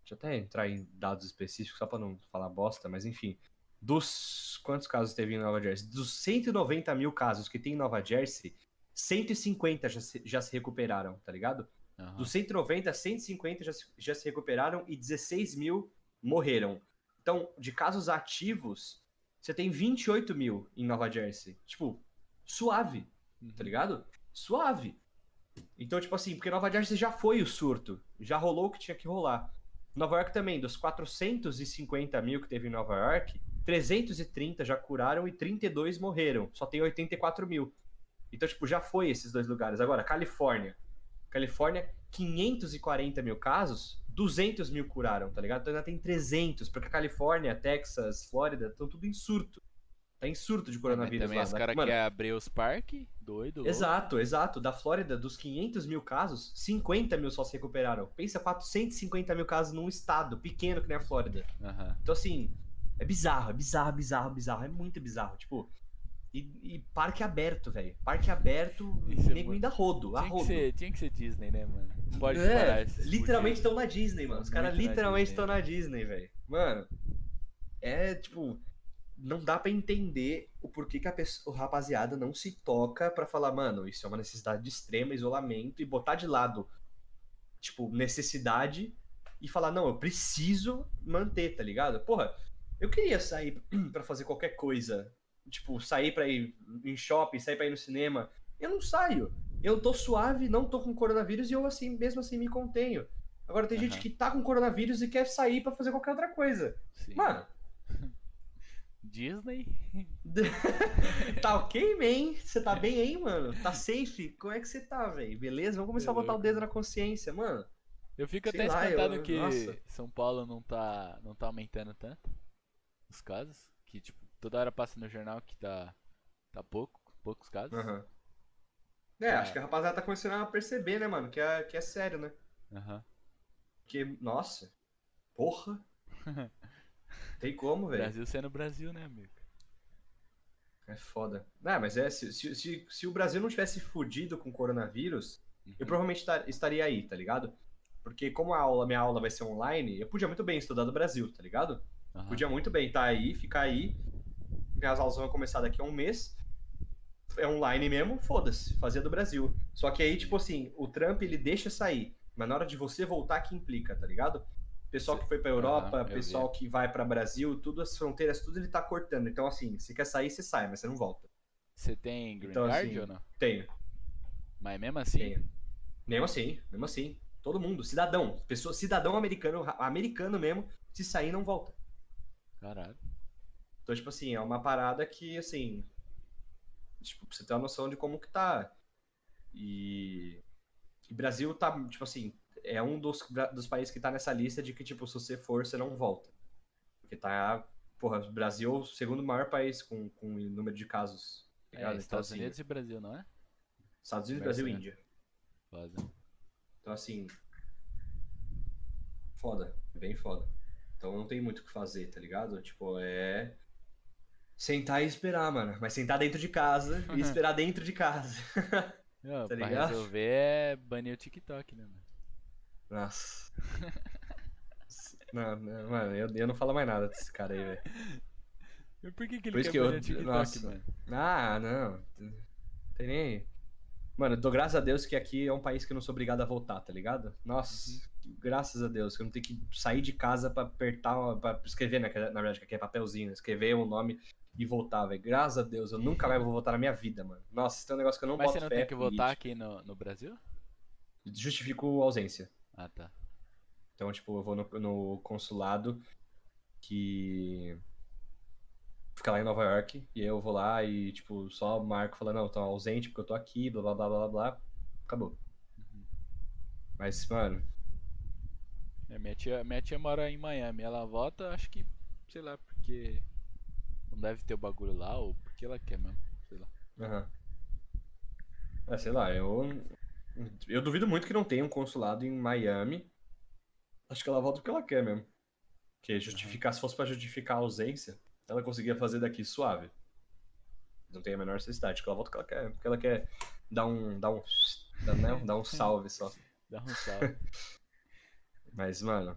Deixa eu até entrar em dados específicos só pra não falar bosta, mas enfim. Dos. Quantos casos teve em Nova Jersey? Dos 190 mil casos que tem em Nova Jersey, 150 já se, já se recuperaram, tá ligado? Aham. Dos 190, 150 já se, já se recuperaram e 16 mil morreram. Então, de casos ativos, você tem 28 mil em Nova Jersey. Tipo, suave, Uhum. tá ligado? Suave. Então, tipo assim, porque Nova Jersey já foi o surto. Já rolou o que tinha que rolar. Nova York também, dos 450 mil que teve em Nova York, 330 já curaram e 32 morreram. Só tem 84 mil. Então, tipo, já foi esses dois lugares. Agora, Califórnia. Califórnia, 540 mil casos, 200 mil curaram, tá ligado? Então ainda tem 300, porque a Califórnia, Texas, Flórida, estão tudo em surto. Tá em surto de É, mas coronavírus também lá. os né? caras Mano, querem abrir os parques, doido. louco. Exato, exato. Da Flórida, dos 500 mil casos, 50 mil só se recuperaram. Pensa 450 mil casos num estado pequeno que nem a Flórida. Aham. Então, assim, é bizarro, é bizarro, bizarro, bizarro. É muito bizarro. Tipo, e, e parque aberto, velho. Parque aberto, é nego muito- ainda rodo, a Tinha que, rodo. ser, tinha que ser Disney, né, mano? Não pode É, literalmente estão na Disney, mano. Os caras literalmente estão na Disney, velho. Mano, é tipo. Não dá pra entender o porquê que a pessoa, o rapaziada não se toca pra falar, mano, isso é uma necessidade de extremo isolamento e botar de lado, tipo, necessidade e falar, não, eu preciso manter, tá ligado? Porra, eu queria sair pra fazer qualquer coisa, tipo, sair pra ir em shopping, sair pra ir no cinema. Eu não saio. Eu tô suave, não tô com coronavírus e eu assim, mesmo assim me contenho. Agora tem gente Aham. que tá com coronavírus e quer sair pra fazer qualquer outra coisa. Sim. Mano, Disney? tá ok, man? Você tá bem aí, mano? Tá safe? Como é que você tá, velho? Beleza? Vamos começar a botar o dedo na consciência, mano. Eu fico Sei até lá, espantado eu... que Nossa. São Paulo não tá, não tá aumentando tanto os casos. Que, tipo, toda hora passa no jornal que tá, tá pouco, poucos casos. Uhum. É, acho que a rapaziada tá começando a perceber, né, mano? Que é, que é sério, né? Aham. Uhum. Porque, nossa, porra. Tem como, velho. Brasil sendo Brasil, né, amigo? É foda. Ah, mas é, se, se, se, se o Brasil não tivesse fudido com o coronavírus, uhum. eu provavelmente estaria aí, tá ligado? Porque como a aula, minha aula vai ser online, eu podia muito bem estudar do Brasil, tá ligado? Uhum. Podia muito bem estar tá aí, ficar aí. Minhas aulas vão começar daqui a um mês. É online mesmo, foda-se, fazia do Brasil. Só que aí, tipo assim, o Trump ele deixa sair. Mas na hora de você voltar que implica, tá ligado? Pessoal que foi pra Europa, pessoal que vai para Brasil, tudo as fronteiras, tudo ele tá cortando. Então, assim, se quer sair, você sai, mas você não volta. Você tem green então, card assim, ou não? Tenho. Mas mesmo assim? Tenho. Mesmo assim, mesmo assim. Todo mundo, cidadão, pessoa, cidadão americano, americano mesmo, se sair não volta. Caralho. Então, tipo assim, é uma parada que, assim, tipo, pra você ter uma noção de como que tá. E e Brasil tá, tipo assim, é um dos, dos países que tá nessa lista de que, tipo, se você for, você não volta. Porque tá, porra, Brasil é o segundo maior país com, com o número de casos. Tá é, então, Estados assim, Unidos e Brasil, não é? Estados Unidos, Brasil e Índia. Foda. Então, assim, foda, bem foda. Então não tem muito o que fazer, tá ligado? Tipo, é sentar e esperar, mano. Mas sentar dentro de casa e esperar dentro de casa. Não, tá pra ligado? resolver é banir o TikTok, né, mano? Nossa. não, não, mano, eu, eu não falo mais nada desse cara aí, velho. Por que, que ele Por quer que eu, TikTok, nossa. mano? Ah, não. Tem nem. Mano, eu dou graças a Deus que aqui é um país que eu não sou obrigado a votar, tá ligado? Nossa, uhum. graças a Deus que eu não tenho que sair de casa pra apertar, pra escrever, né? Na verdade, que aqui é papelzinho, escrever um nome e votar, velho. Graças a Deus, eu nunca mais vou votar na minha vida, mano. Nossa, isso é um negócio que eu não Mas boto fé. Mas você não tem que votar aqui no, no Brasil? Justifico ausência. Ah, tá. Então, tipo, eu vou no, no consulado que fica lá em Nova York, e eu vou lá e, tipo, só marco falando, não, tô ausente porque eu tô aqui, blá blá blá blá blá. Acabou. Uhum. Mas, mano. É, minha, tia, minha tia mora em Miami. Ela vota, acho que, sei lá, porque não deve ter o bagulho lá, ou porque ela quer mesmo, sei lá. Aham. Uhum. É, sei lá, eu. Eu duvido muito que não tenha um consulado em Miami. Acho que ela volta porque ela quer mesmo. Porque justificar, uhum. se fosse pra justificar a ausência, ela conseguia fazer daqui suave. Não tem a menor necessidade, que ela volta porque ela quer. Porque ela quer dar um. dar um. dar, né, dar um salve só. Dar um salve. Mas, mano,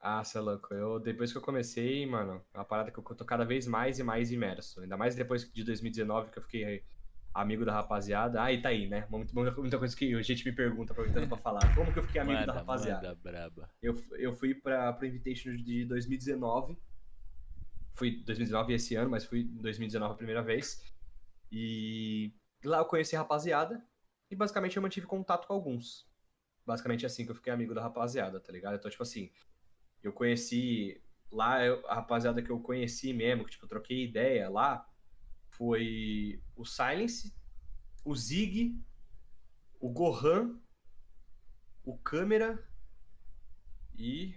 ah, você é louco. Eu, depois que eu comecei, mano, é uma parada que eu tô cada vez mais e mais imerso. Ainda mais depois de 2019, que eu fiquei amigo da rapaziada. Ah, e tá aí, né? Muita, muita coisa que a gente me pergunta, aproveitando pra falar. Como que eu fiquei amigo manda, da rapaziada? Manda braba. Eu, eu fui pra, pro Invitation de 2019. Fui 2019 esse ano, mas fui em 2019 a primeira vez. E lá eu conheci a rapaziada. E basicamente eu mantive contato com alguns. Basicamente é assim que eu fiquei amigo da rapaziada, tá ligado? Então, tipo assim, eu conheci lá, eu, a rapaziada que eu conheci mesmo, que tipo, eu troquei ideia lá, foi o Silence, o Zig, o Gohan, o Câmera e.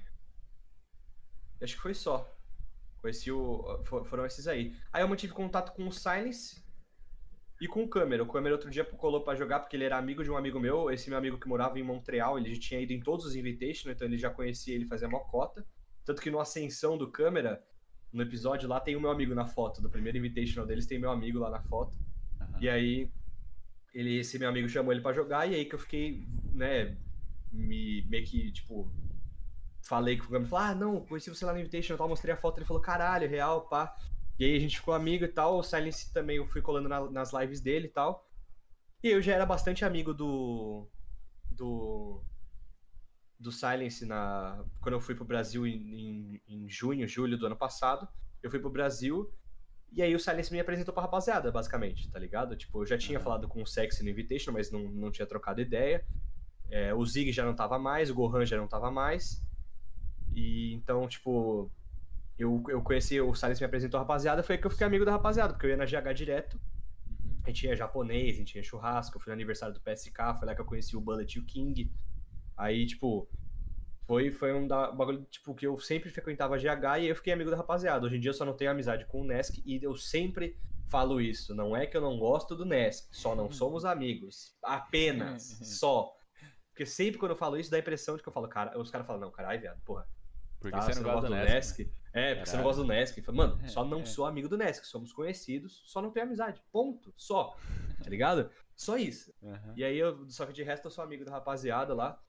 Acho que foi só. Conheci o. Foram esses aí. Aí eu mantive contato com o Silence e com o Câmera. O Câmera outro dia colou para jogar porque ele era amigo de um amigo meu. Esse meu amigo que morava em Montreal, ele tinha ido em todos os Invitations, então ele já conhecia ele fazia mocota. Tanto que no Ascensão do Câmera, no episódio lá, tem o meu amigo na foto. Do primeiro Invitational deles tem meu amigo lá na foto. Uhum. E aí, ele, esse meu amigo chamou ele para jogar, e aí que eu fiquei, né, me, meio que, tipo, falei com o Câmera, falou, ah, não, conheci você lá no Invitational, tal, mostrei a foto, ele falou, caralho, real, pá. E aí a gente ficou amigo e tal. O Silence também eu fui colando na, nas lives dele e tal. E eu já era bastante amigo do. Do. Do Silence na. Quando eu fui pro Brasil em, em, em junho, julho do ano passado. Eu fui pro Brasil. E aí o Silence me apresentou pra rapaziada, basicamente, tá ligado? Tipo, eu já tinha uhum. falado com o Sexy no Invitation, mas não, não tinha trocado ideia. É, o Zig já não tava mais, o Gohan já não tava mais. E então, tipo, eu, eu conheci, o Silence me apresentou a rapaziada, foi aí que eu fiquei amigo da rapaziada, porque eu ia na GH direto. Uhum. A gente tinha japonês, a gente tinha churrasco, eu fui no aniversário do PSK, foi lá que eu conheci o Bullet e o King. Aí, tipo, foi, foi um da, bagulho, tipo, que eu sempre frequentava GH e eu fiquei amigo da rapaziada. Hoje em dia eu só não tenho amizade com o Nesk e eu sempre falo isso. Não é que eu não gosto do Nesk, só não somos amigos. Apenas, só. Porque sempre quando eu falo isso, dá a impressão de que eu falo, cara, os caras falam, não, caralho, viado, porra. Porque tá, você não gosta do Nesk? Nesk. É, porque você não Caralho. gosta do Nesk. Mano, É, só não é. sou amigo do Nesk, somos conhecidos, só não tenho amizade. Ponto. Só. Tá ligado? Só isso. Aham. E aí, eu, só que de resto eu sou amigo da rapaziada lá.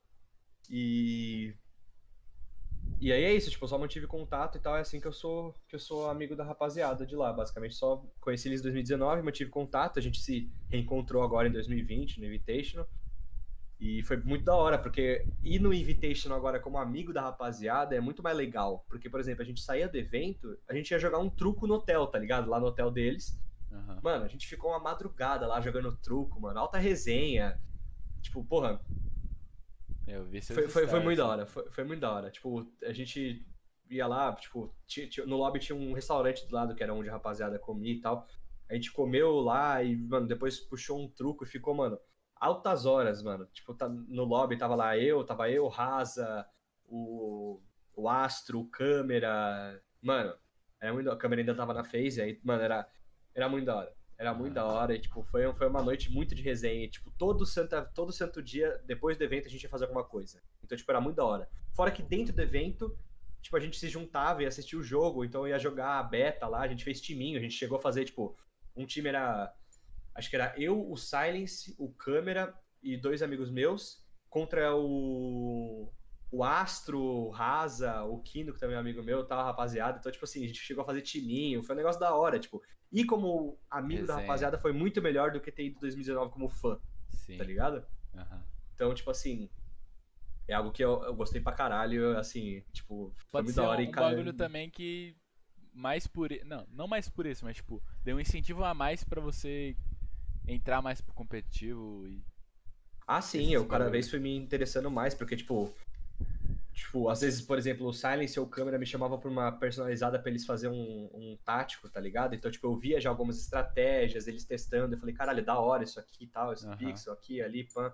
E. E aí é isso, tipo, eu só mantive contato e tal, é assim que eu sou, que eu sou amigo da rapaziada de lá, basicamente só conheci eles em 2019, mantive contato, a gente se reencontrou agora em 2020 no Invitational. E foi muito da hora, porque ir no Invitational agora como amigo da rapaziada é muito mais legal, porque por exemplo, a gente saía do evento, a gente ia jogar um truco no hotel, tá ligado? Lá no hotel deles. Aham. Mano, a gente ficou uma madrugada lá jogando truco, mano. Alta resenha. Tipo, porra, Eu vi seus foi, foi, foi muito da hora. Foi, foi muito da hora. Tipo, a gente ia lá, tipo, ti- ti- no lobby tinha um restaurante do lado que era onde a rapaziada comia e tal. A gente comeu lá e, mano, depois puxou um truco e ficou, mano, altas horas, mano. Tipo, tá, no lobby tava lá eu, tava eu, Raza, o, o Astro, o Câmera. Mano, era muito A câmera ainda tava na phase, aí, mano, era, era muito da hora. Era muito da hora e, tipo, foi, foi uma noite muito de resenha. E, tipo, todo santo, todo santo dia, depois do evento, a gente ia fazer alguma coisa. Então, tipo, era muito da hora. Fora que dentro do evento, tipo, a gente se juntava e assistia o jogo, então ia jogar a beta lá, a gente fez timinho, a gente chegou a fazer, tipo, um time era. Acho que era eu, o Silence, o Câmera e dois amigos meus contra o. O Astro, o Raza, o Kino, que também é amigo meu, tal, rapaziada. Então, tipo assim, a gente chegou a fazer timinho, foi um negócio da hora, tipo. E como amigo da rapaziada foi muito melhor do que ter ido em 2019 como fã, Sim. tá ligado? Aham. Então, tipo assim, é algo que eu, eu gostei pra caralho, assim, tipo, foi Pode muito ser da hora um, e um cara. bagulho também que mais por não, não mais por isso, mas tipo, deu um incentivo a mais pra você entrar mais pro competitivo e Ah, sim, esses eu cada bagulho. vez fui me interessando mais, porque, tipo, tipo, às vezes, por exemplo, o Silence ou o câmera me chamava pra uma personalizada pra eles fazerem um, um tático, tá ligado? Então, tipo, eu via já algumas estratégias, eles testando, eu falei, caralho, da hora isso aqui e tal, esse Aham. pixel aqui, ali, pan.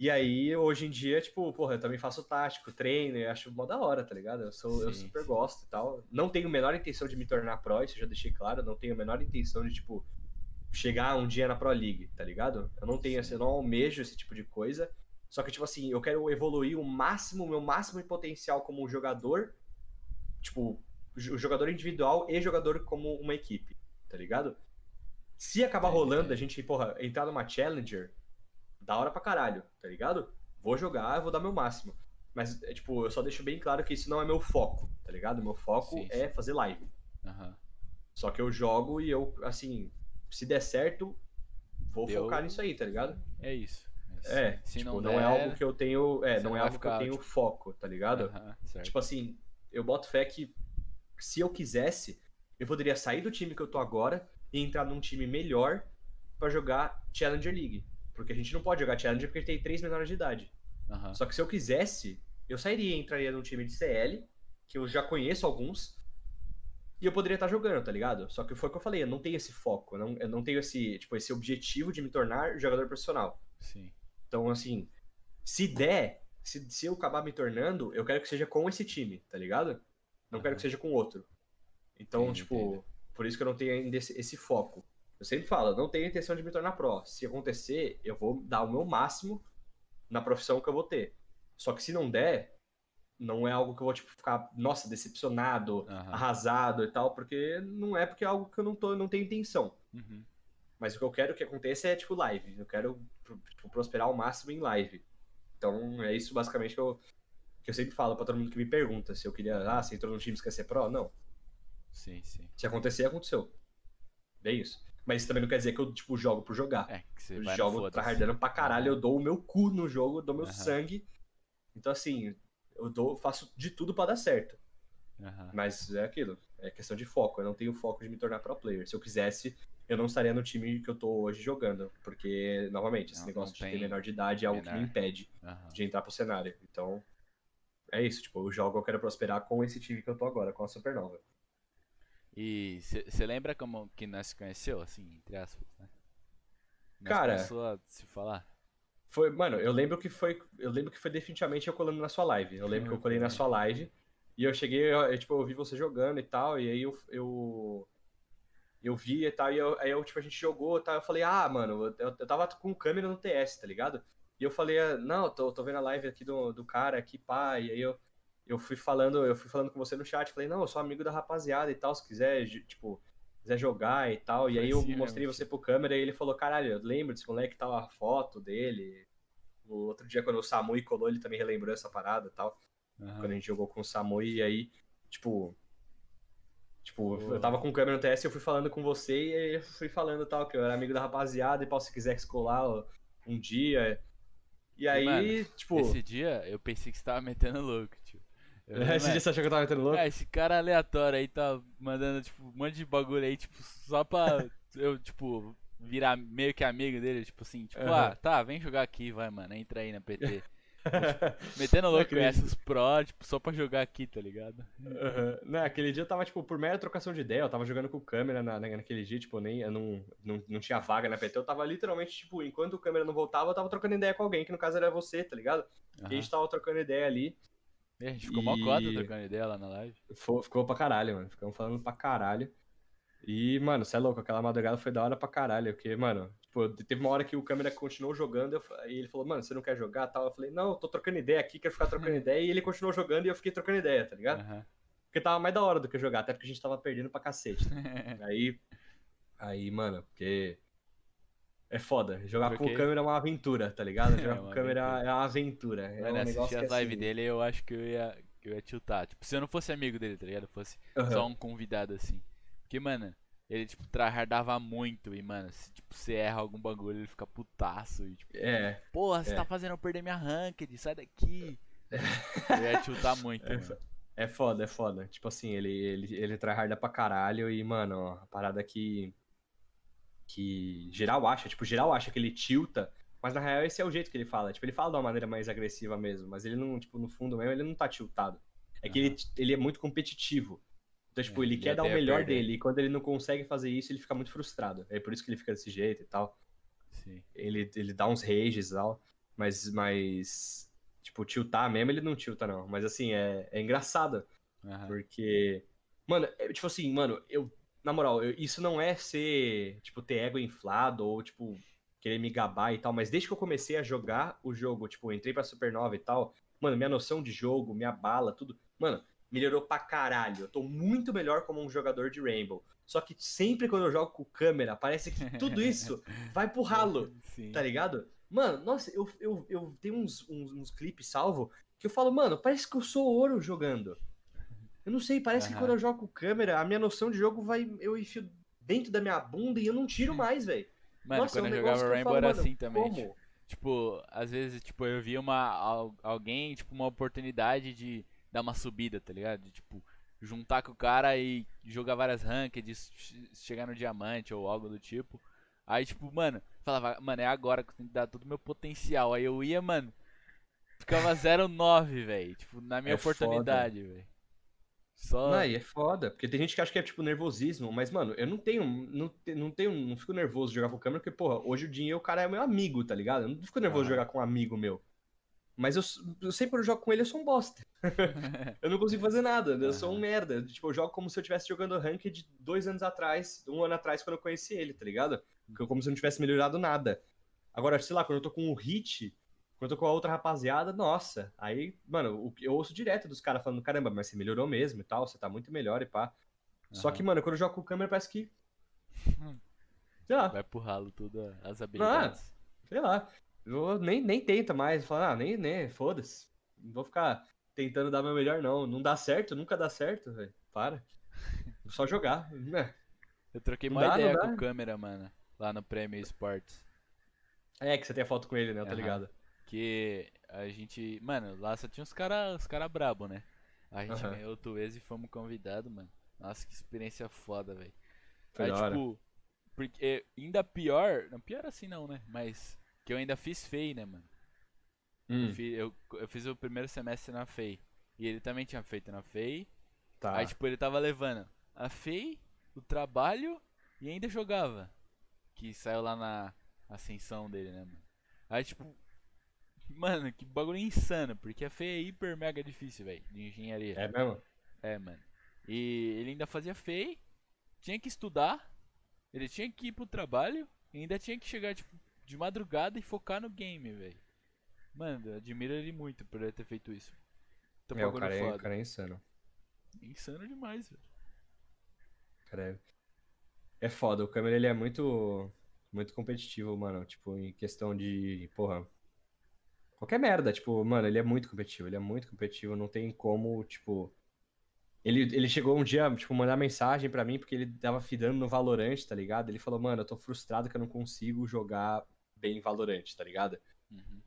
E aí, hoje em dia, tipo, porra, eu também faço tático, treino, eu acho mó da hora, tá ligado? Eu, sou, eu super gosto e tal. Não tenho a menor intenção de me tornar pro, isso eu já deixei claro, não tenho a menor intenção de, tipo, chegar um dia na Pro League, tá ligado? Eu não tenho, assim, eu não almejo esse tipo de coisa. Só que, tipo assim, eu quero evoluir o máximo, o meu máximo de potencial como jogador, tipo, jo- jogador individual e jogador como uma equipe, tá ligado? Se acabar Entendi. rolando, a gente, porra, entrar numa Challenger, da hora pra caralho, tá ligado? Vou jogar, vou dar meu máximo. Mas, é, tipo, eu só deixo bem claro que isso não é meu foco, tá ligado? Meu foco Sim, é fazer live. Aham. Só que eu jogo e eu, assim, se der certo, vou Deu- focar nisso aí, tá ligado? É isso. É, se tipo, não, não, der, é algo que eu tenho. É, não não é vai algo que eu tenho tipo- foco, tá ligado? Aham, certo. Tipo assim, eu boto fé que se eu quisesse, eu poderia sair do time que eu tô agora e entrar num time melhor pra jogar Challenger League. Porque a gente não pode jogar Challenger porque tem três menores de idade. Aham. Só que se eu quisesse, eu sairia e entraria num time de CL, que eu já conheço alguns, e eu poderia estar jogando, tá ligado? Só que foi o que eu falei, eu não tenho esse foco, eu não, eu não tenho esse, tipo, esse objetivo de me tornar jogador profissional. Sim. Então, assim, se der, se, se eu acabar me tornando, eu quero que seja com esse time, tá ligado? Não quero Aham. que seja com outro. Então, tipo, por isso que eu não tenho ainda esse, esse foco. Eu sempre falo, eu não tenho intenção de me tornar pro. Se acontecer, eu vou dar o meu máximo na profissão que eu vou ter. Só que se não der, não é algo que eu vou, tipo, ficar, nossa, decepcionado, Aham. arrasado e tal, porque não é porque é algo que eu não, tô, não tenho intenção. Uhum. Mas o que eu quero que aconteça é, tipo, live. Eu quero tipo, prosperar ao máximo em live. Então, é isso basicamente que eu, que eu sempre falo pra todo mundo que me pergunta se eu queria, ah, você entrou no time, você quer ser pro? Não. Sim, sim. Se acontecer, aconteceu. É isso. Mas isso também não quer dizer que eu, tipo, jogo por jogar. É, que você eu vai jogo tryhardando pra caralho, eu dou o meu cu no jogo, eu dou meu sangue. Então, assim, eu dou, faço de tudo pra dar certo. Mas é aquilo, é questão de foco. Eu não tenho foco de me tornar pro player. Se eu quisesse, eu não estaria no time que eu tô hoje jogando. Porque, novamente, esse Não, negócio não de ter menor de idade é algo que me menor. impede Aham. de entrar pro cenário. Então, é isso, tipo, eu jogo, eu quero prosperar com esse time que eu tô agora, com a Supernova. E você lembra como que nós se conheceu, assim, entre aspas, né? Nós Cara- começou a se falar? Foi, mano, eu lembro que foi, eu lembro que foi definitivamente eu colando na sua live. Eu lembro que eu colei na sua live e eu cheguei, eu, eu, tipo, eu vi você jogando e tal, e aí eu eu, eu vi e tal, e eu, aí eu, tipo, a gente jogou e tal, eu falei, ah, mano, eu, eu tava com câmera no TS, tá ligado? E eu falei, ah, não, tô, tô vendo a live aqui do, do cara aqui, pá, e aí eu, eu fui falando, eu fui falando com você no chat, falei, não, eu sou amigo da rapaziada e tal, se quiser, tipo, quiser jogar e tal, e aí eu assim mostrei você pro câmera e ele falou, caralho, eu lembro desse moleque tal, a foto dele, o outro dia, quando o Samui colou, ele também relembrou essa parada e tal. Aham. Quando a gente jogou com o Samui, e aí, tipo. Tipo, Pô. eu tava com o câmera no TS, eu fui falando com você e aí eu fui falando tal, que eu era amigo da rapaziada e pau, se quiser colar ó, um dia. E aí, mano, tipo. Esse dia eu pensei que você tava metendo louco, tio. Eu Esse "Mano, dia você achou que eu tava metendo louco? Ah, esse cara aleatório aí tá mandando, tipo, um monte de bagulho aí, tipo, só pra eu, tipo, virar meio que amigo dele, tipo assim, tipo, Aham. ah, tá, vem jogar aqui, vai, mano, entra aí na PT. Metendo louco, conhece os pro, tipo, só pra jogar aqui, tá ligado? Aham. Não, aquele dia eu tava, tipo, por mera trocação de ideia, eu tava jogando com câmera na, na- naquele dia, tipo, nem, eu não, não, não tinha vaga na PT, eu tava literalmente, tipo, enquanto o câmera não voltava, eu tava trocando ideia com alguém, que no caso era você, tá ligado? E a gente tava trocando ideia ali, E a gente ficou mó cota E- trocando ideia lá na live. Fo- Ficou pra caralho, mano. Ficamos falando pra caralho. E, mano, cê é louco, aquela madrugada foi da hora pra caralho. Porque, mano, tipo, teve uma hora que o câmera continuou jogando eu e ele falou, mano, você não quer jogar tal? Eu falei, não, eu tô trocando ideia aqui, quero ficar trocando ideia. E ele continuou jogando e eu fiquei trocando ideia, tá ligado? Aham. Porque tava mais da hora do que jogar, até porque a gente tava perdendo pra cacete. Aí, aí, mano, porque. É foda. Jogar Porque- com câmera é uma aventura, tá ligado? É Jogar com uma câmera aventura. é uma aventura. É Mano, um assistir que as lives assim, dele, eu acho que eu ia, eu ia tiltar. Tipo, se eu não fosse amigo dele, tá ligado? Eu fosse aham. só um convidado assim. Porque, mano, ele, tipo, tryhardava muito e, mano, se tipo, você erra algum bagulho, ele fica putaço e, tipo, É, porra, você É. tá fazendo eu perder minha ranked, sai daqui. Eu ia tiltar muito, É, mano. É foda, é foda. Tipo assim, ele, ele, ele tryharda pra caralho e, mano, ó, a parada que. Que geral acha, tipo, geral acha que ele tilta, mas na real esse é o jeito que ele fala. Tipo, ele fala de uma maneira mais agressiva mesmo, mas ele não, tipo, no fundo mesmo, ele não tá tiltado. É que ele, ele é muito competitivo. Então, tipo, ele quer dar o melhor dele, e quando ele não consegue fazer isso, ele fica muito frustrado. É por isso que ele fica desse jeito e tal. Sim. Ele, ele dá uns rages e tal, mas, mas, tipo, tiltar mesmo, ele não tilta, não. Mas, assim, é, é engraçado. Aham. Porque, mano, é, tipo assim, mano, eu, na moral, eu- isso não é ser, tipo, ter ego inflado ou, tipo, querer me gabar e tal, mas desde que eu comecei a jogar o jogo, tipo, entrei pra Supernova e tal, mano, minha noção de jogo, minha bala, tudo, mano, melhorou pra caralho. Eu tô muito melhor como um jogador de Rainbow. Só que sempre quando eu jogo com câmera, parece que tudo isso vai pro ralo Sim. tá ligado? Mano, nossa, eu, eu, eu tenho uns, uns, uns clipes salvo que eu falo, mano, parece que eu sou ouro jogando. Eu não sei, parece que Aham. quando eu jogo com câmera, a minha noção de jogo vai. Eu enfio dentro da minha bunda e eu não tiro mais, velho. Mano, Nossa, é quando um eu jogava que eu Rainbow falo, era assim também. como? Tipo, às vezes, tipo, eu via uma, al- alguém, tipo, uma oportunidade de dar uma subida, tá ligado? De, tipo, juntar com o cara e jogar várias rankeds, che- chegar no diamante ou algo do tipo. Aí, tipo, mano, falava, mano, é agora que eu tenho que dar todo o meu potencial. Aí eu ia, mano, ficava 0,9, velho. Tipo, na minha É oportunidade, velho. Só. Não, e é foda, porque tem gente que acha que é tipo nervosismo, mas, mano, eu não tenho, não, não tenho, não fico nervoso de jogar com câmera, porque, porra, hoje o Dinho, o cara é meu amigo, tá ligado? Eu não fico nervoso de Aham. jogar com um amigo meu. Mas eu, eu sempre quando eu jogo com ele, eu sou um bosta. eu não consigo fazer nada, eu sou um merda. Tipo, eu jogo como se eu estivesse jogando Ranked dois anos atrás, um ano atrás, quando eu conheci ele, tá ligado? Como se eu não tivesse melhorado nada. Agora, sei lá, quando eu tô com o Hit, quando eu tô com a outra rapaziada, nossa, aí, mano, o que- eu ouço direto dos caras falando, caramba, mas você melhorou mesmo e tal, você tá muito melhor e pá. Só Aham. que, mano, quando eu jogo com câmera, parece que. Sei lá, Vai pro ralo tudo as habilidades. sei lá. Eu nem, nem tenta mais. Fala, ah, nem, nem, foda-se. Não vou ficar tentando dar meu melhor, não. Não dá certo, nunca dá certo, velho. Para. Só jogar. né? Eu troquei uma ideia dá. com o câmera, mano. Lá no Prêmio Esportes. É que você tem a foto com ele, né? Tô Aham. ligado. Que a gente. Mano, lá só tinha uns cara, os cara brabo, né? A gente Aham. ganhou o Tuês e fomos convidados, mano. Nossa, que experiência foda, velho. Aí, tipo. Porque ainda pior. Não pior assim não, né? Mas. Que eu ainda fiz FEI, né, mano? Hum, Eu, fi- eu, eu fiz o primeiro semestre na FEI. E ele também tinha feito na FEI. Tá. Aí, tipo, ele tava levando a FEI, o trabalho e ainda jogava. Que saiu lá na ascensão dele, né, mano? Aí, tipo, mano, que bagulho insano, porque a FEI é hiper mega difícil, velho, de engenharia. É mesmo? É, mano. E ele ainda fazia FEI, tinha que estudar, ele tinha que ir pro trabalho e ainda tinha que chegar, tipo, de madrugada e focar no game, velho. Mano, admiro ele muito por ele ter feito isso. Tá É, o cara é, o cara é insano. Insano demais, velho. Cara, é, é foda. O Câmera, ele é muito, muito competitivo, mano. Tipo, em questão de, porra, qualquer merda. Tipo, mano, ele é muito competitivo. Ele é muito competitivo. Não tem como, tipo... Ele, ele chegou um dia, tipo, mandar mensagem pra mim porque ele tava fidando no Valorant, tá ligado? Ele falou, mano, eu tô frustrado que eu não consigo jogar bem Valorant, tá ligado? Uhum.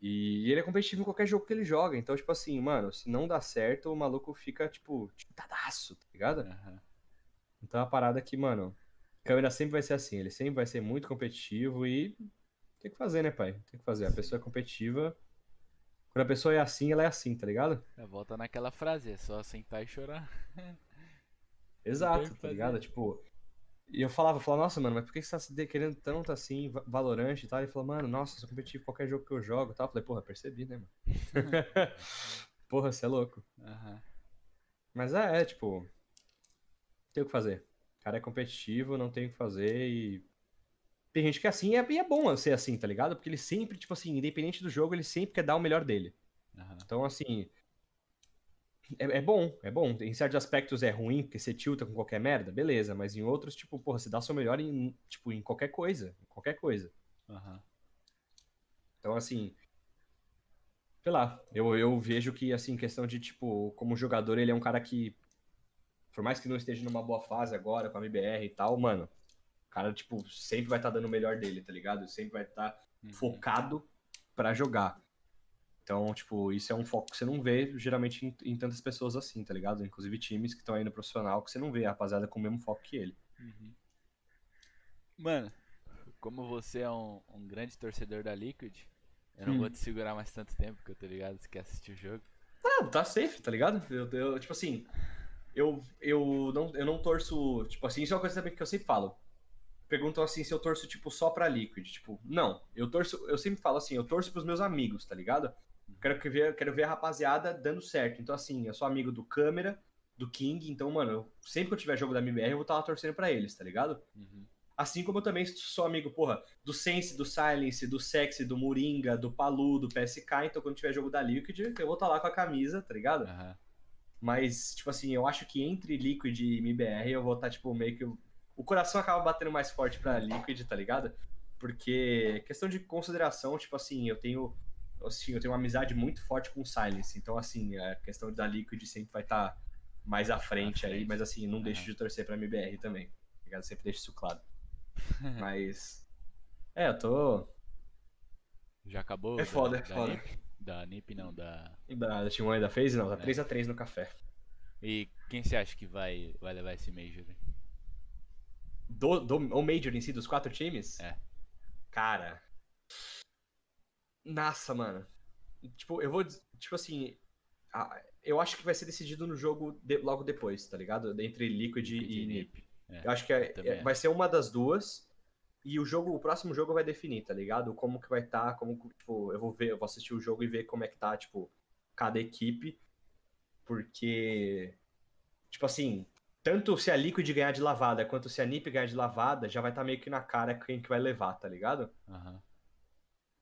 E ele é competitivo em qualquer jogo que ele joga. Então, tipo assim, mano, se não dá certo, o maluco fica, tipo, tadaço, tá ligado? Aham. Então é uma parada que, mano, câmera sempre vai ser assim, ele sempre vai ser muito competitivo e tem que fazer, né, pai? Tem que fazer. A pessoa é competitiva. Quando a pessoa é assim, ela é assim, tá ligado? É, Volta naquela frase, é só sentar e chorar. Exato, tá ligado? Tipo. E eu falava, eu falava, nossa, mano, mas por que você tá querendo tanto assim, Va- Valorant e tal? Ele falou, mano, nossa, eu sou competitivo em qualquer jogo que eu jogo e tal. Eu falei, porra, percebi, né, mano? porra, você é louco. Aham. Mas é, é, tipo. Tem o que fazer. O cara é competitivo, não tem o que fazer e. Tem gente que é assim e é, e é bom ser assim, tá ligado? Porque ele sempre, tipo assim, independente do jogo, ele sempre quer dar o melhor dele. Aham. Então, assim. É, é bom, é bom. Em certos aspectos é ruim, porque você tilta com qualquer merda, beleza. Mas em outros, tipo, porra, você dá o seu melhor em, tipo, em qualquer coisa. Em qualquer coisa. Aham. Então, assim. Sei lá, eu, eu vejo que, assim, questão de, tipo, como jogador, ele é um cara que. Por mais que não esteja numa boa fase agora, com a MBR e tal, mano. O cara, tipo, sempre vai estar dando o melhor dele, tá ligado? Sempre vai estar Uhum. focado pra jogar. Então, tipo, isso é um foco que você não vê geralmente em, em tantas pessoas assim, tá ligado? Inclusive times que estão aí no profissional que você não vê a rapaziada com o mesmo foco que ele. Uhum. Mano, como você é um, um grande torcedor da Liquid, eu não Hum. vou te segurar mais tanto tempo, porque eu tô ligado você quer assistir o jogo. Ah, tá safe, tá ligado? Eu, eu, tipo assim, eu, eu, não, eu não torço. Tipo assim, isso é uma coisa também que eu sempre falo. Perguntam assim se eu torço, tipo, só pra Liquid. Tipo, não. Eu torço, eu sempre falo assim, eu torço pros meus amigos, tá ligado? Quero que ver, quero ver a rapaziada dando certo. Então, assim, eu sou amigo do Câmera, do King, então, mano, eu- sempre que eu tiver jogo da MBR, eu vou estar lá torcendo pra eles, tá ligado? Uhum. Assim como eu também sou amigo, porra, do Sense, do Silence, do Sexy, do Moringa, do Palu, do PSK. Então, quando tiver jogo da Liquid, eu vou estar lá com a camisa, tá ligado? Aham. Mas, tipo assim, eu acho que entre Liquid e MBR eu vou estar, tipo, meio que. O coração acaba batendo mais forte pra Liquid, tá ligado? Porque, questão de consideração, tipo assim, eu tenho. Assim, eu tenho uma amizade muito forte com o Silence. Então, assim, a questão da Liquid sempre vai estar mais à frente, aí, frente. mas assim, não deixo Aham. de torcer pra MBR também. Tá ligado? Sempre deixo isso claro. Mas. É, eu tô. Já acabou? É da- foda, é da foda. NiP? Da NiP não, da. Da, da Team One ainda fez? Não, tá É. 3x3 no café. E quem você acha que vai, vai levar esse Major? Do, do, o Major em si, dos quatro times? É. Cara. Nossa, mano. Tipo, eu vou. Tipo assim. Eu acho que vai ser decidido no jogo de- logo depois, tá ligado? Entre Liquid e e NiP. É, Eu acho que é- é- vai ser uma das duas. E o jogo, o próximo jogo vai definir, tá ligado? Como que vai estar, como, tipo, eu vou ver, eu vou assistir o jogo e ver como é que tá, tipo, cada equipe. Porque, tipo assim, tanto se a Liquid ganhar de lavada quanto se a NiP ganhar de lavada, já vai estar meio que na cara quem que vai levar, tá ligado? Aham.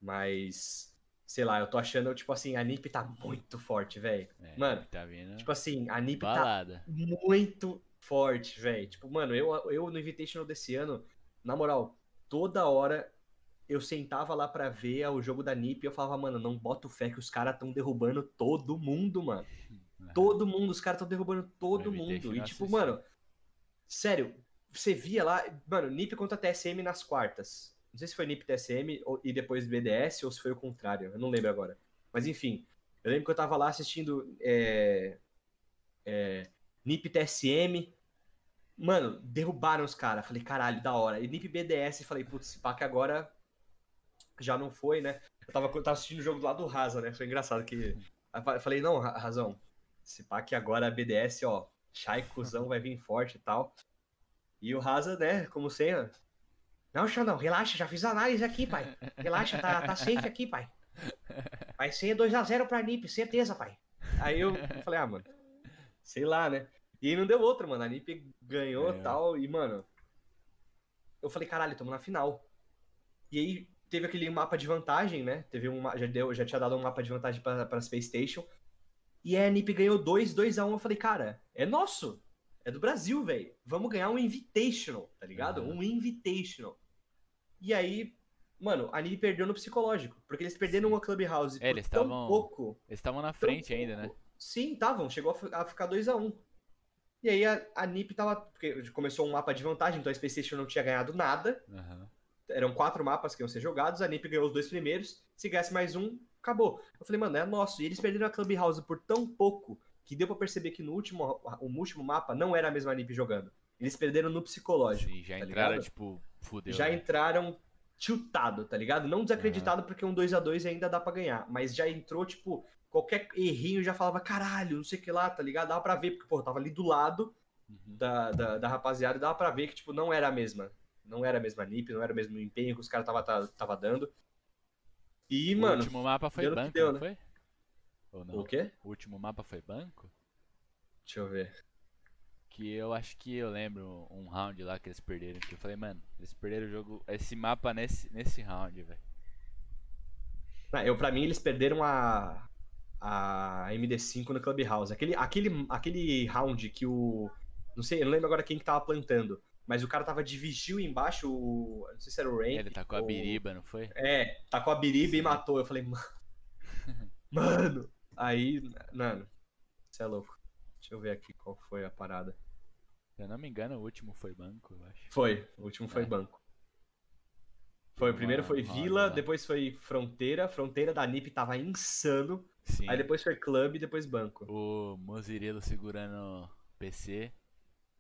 Mas, sei lá, eu tô achando, tipo assim, a NiP tá muito forte, velho. É, Mano, tá vindo. Tipo assim, a NiP tá balada. muito forte, velho. Tipo, mano, eu, eu no Invitational desse ano, na moral, toda hora eu sentava lá pra ver o jogo da NiP e eu falava, mano, não boto fé que os caras tão derrubando todo mundo, mano. Aham. Todo mundo, os caras tão derrubando todo mundo. E tipo, mano, sério, você via lá, mano, NiP contra TSM nas quartas. Não sei se foi NiP TSM ou- e depois BDS ou se foi o contrário, eu não lembro agora. Mas enfim, eu lembro que eu tava lá assistindo é, é, NiP TSM. Mano, derrubaram os caras. Falei, caralho, da hora. E NiP BDS, falei, putz, esse que agora já não foi, né? Eu tava, eu tava assistindo o jogo do lado do Rasa, né? Foi engraçado que. Eu falei, não, Ra- Razão, Se pá que agora BDS, ó, Shai cuzão vai vir forte e tal. E o Rasa, né, como sempre. Não, Xandão, relaxa, já fiz análise aqui, pai. Relaxa, tá, tá safe aqui, pai. Vai ser 2x0 pra NIP, certeza, pai. Aí eu falei, ah, mano, sei lá, né? E aí não deu outra, mano. A NIP ganhou e é. tal. E, mano, eu falei, caralho, tamo na final. E aí teve aquele mapa de vantagem, né? Teve um, já, deu, já tinha dado um mapa de vantagem pra, pra Space Station. E a NIP ganhou 2, 2 a 1 um. Eu falei, cara, é nosso. É do Brasil, velho. Vamos ganhar um Invitational, tá ligado? Uhum. Um Invitational. E aí, mano, a NIP perdeu no psicológico. Porque eles perderam uma Clubhouse é, eles tão tavam, pouco. Eles estavam na frente ainda, né? Sim, estavam. Chegou a ficar 2 a 1 um. E aí a, a NIP tava. Porque começou um mapa de vantagem, então a Space Station não tinha ganhado nada. Uhum. Eram quatro mapas que iam ser jogados, a NIP ganhou os dois primeiros. Se ganhasse mais um, acabou. Eu falei, mano, é nosso. E eles perderam a Clubhouse por tão pouco que deu pra perceber que no último, o último mapa não era a mesma NIP jogando. Eles perderam no psicológico. Sim, já tá entraram, ligado? tipo, fudeu. Já né? entraram tiltado, tá ligado? Não desacreditado uhum. porque um 2 a 2 ainda dá para ganhar, mas já entrou, tipo, qualquer errinho já falava, caralho, não sei o que lá, tá ligado? Dava pra ver, porque, pô, tava ali do lado uhum. da, da, da, rapaziada, dava pra ver que, tipo, não era a mesma. Não era a mesma NIP, não era o mesmo empenho que os caras tava, tava, tava dando. E, o mano. O último mapa foi banco, deu, não né? foi? Ou não? O quê? O último mapa foi banco? Deixa eu ver. Que eu acho que eu lembro um round lá que eles perderam. Que eu falei, mano, eles perderam o jogo. Esse mapa nesse, nesse round, velho. Eu, pra mim, eles perderam a, a MD5 no Clubhouse. Aquele, aquele, aquele round que o. Não sei, eu não lembro agora quem que tava plantando. Mas o cara tava de vigil embaixo, o, não sei se era o Rain. Ele tacou ou... a biriba, não foi? É, tacou a biriba Sim. e matou. Eu falei, mano. mano. Aí, mano, você é louco. Deixa eu ver aqui qual foi a parada. Se eu não me engano, o último foi banco, eu acho. Foi, o último foi é. banco. Foi, o primeiro foi Vila, depois foi Fronteira. Fronteira da NIP tava insano. Sim. Aí depois foi Club e depois Banco. O Mozirelo segurando PC.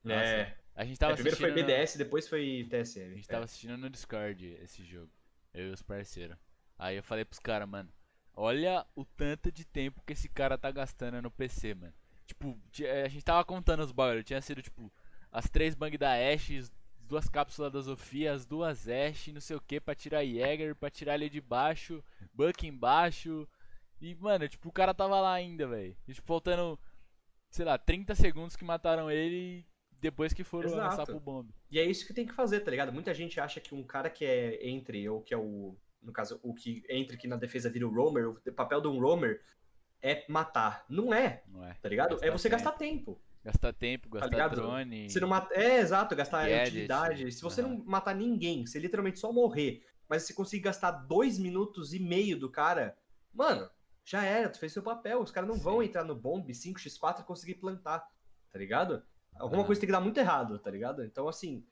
Nossa, é. A gente tava é, primeiro foi BDS, no... depois foi TSM. A gente é. tava assistindo no Discord esse jogo. Eu e os parceiros. Aí eu falei pros caras, mano, olha o tanto de tempo que esse cara tá gastando no PC, mano. Tipo, a gente tava contando os bagulhos. Tinha sido, tipo, as três bang da Ashe, as duas cápsulas da Sofia, as duas Ashe, não sei o que, pra tirar Jäger, pra tirar ele de baixo, Buck embaixo. E, mano, tipo, o cara tava lá ainda, velho. Tipo, faltando, sei lá, 30 segundos que mataram ele depois que foram Exato. lançar pro bomb. E é isso que tem que fazer, tá ligado? Muita gente acha que um cara que é entre, ou que é o. No caso, o que entre que na defesa vira o roamer, o papel de um roamer é matar. Não é. Não é. Tá ligado? Gastar é você tempo. gastar tempo. Gastar tempo, tá gastar tá drone. Você não mata... É, exato, gastar gadget, utilidade. Se você uhum. não matar ninguém, você literalmente só morrer, mas você conseguir gastar dois minutos e meio do cara, mano, já era, tu fez seu papel. Os caras não Sim. vão entrar no bomb 5x4 e conseguir plantar, tá ligado? Alguma coisa tem que dar muito errado, tá ligado? Então, assim.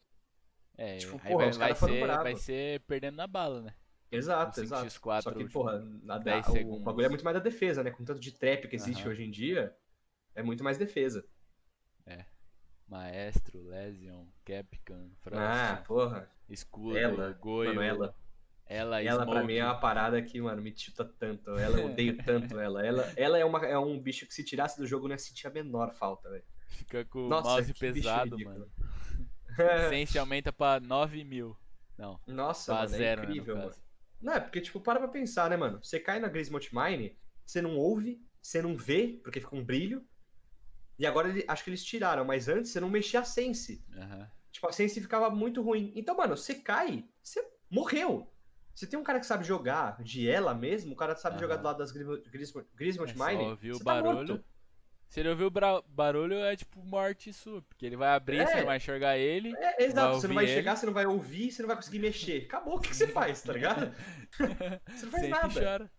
É, tipo, porra, vai, os caras foram ser, Vai ser perdendo na bala, né? Exato, exato. X4, Só que, porra, na, o, o bagulho é muito mais da defesa, né? Com tanto de trap que existe uhum. hoje em dia, é muito mais defesa. É. Maestro, Lesion, Capcan, Frost. Ah, porra. Escudo, ela, Goio. Mano, ela. Ela, ela pra mim é uma parada que, mano, me chuta tanto. Ela, eu odeio tanto ela. Ela, ela é, uma, é um bicho que se tirasse do jogo não ia sentir a menor falta, velho. Fica com o mouse pesado, mano. Sense aumenta pra 9 mil. Não. Nossa, mano, é zero, é incrível, mano. Não, é porque, tipo, para pra pensar, né, mano? Você cai na Grismont Mine, você não ouve, você não vê, porque fica um brilho. E agora ele, acho que eles tiraram, mas antes você não mexia a Sense. Uhum. Tipo, a Sense ficava muito ruim. Então, mano, você cai, você morreu. Você tem um cara que sabe jogar de ela mesmo, o cara sabe uhum. jogar do lado das Grismont é Mine. Ouvir o barulho. Tá se ele ouvir o barulho, é tipo morte sua. Porque ele vai abrir, é, você não vai enxergar ele. É, exato, você não vai chegar, você não vai ouvir, você não vai conseguir mexer. Acabou, o que, que você faz, tá ligado? você não faz Sempre nada. Chora.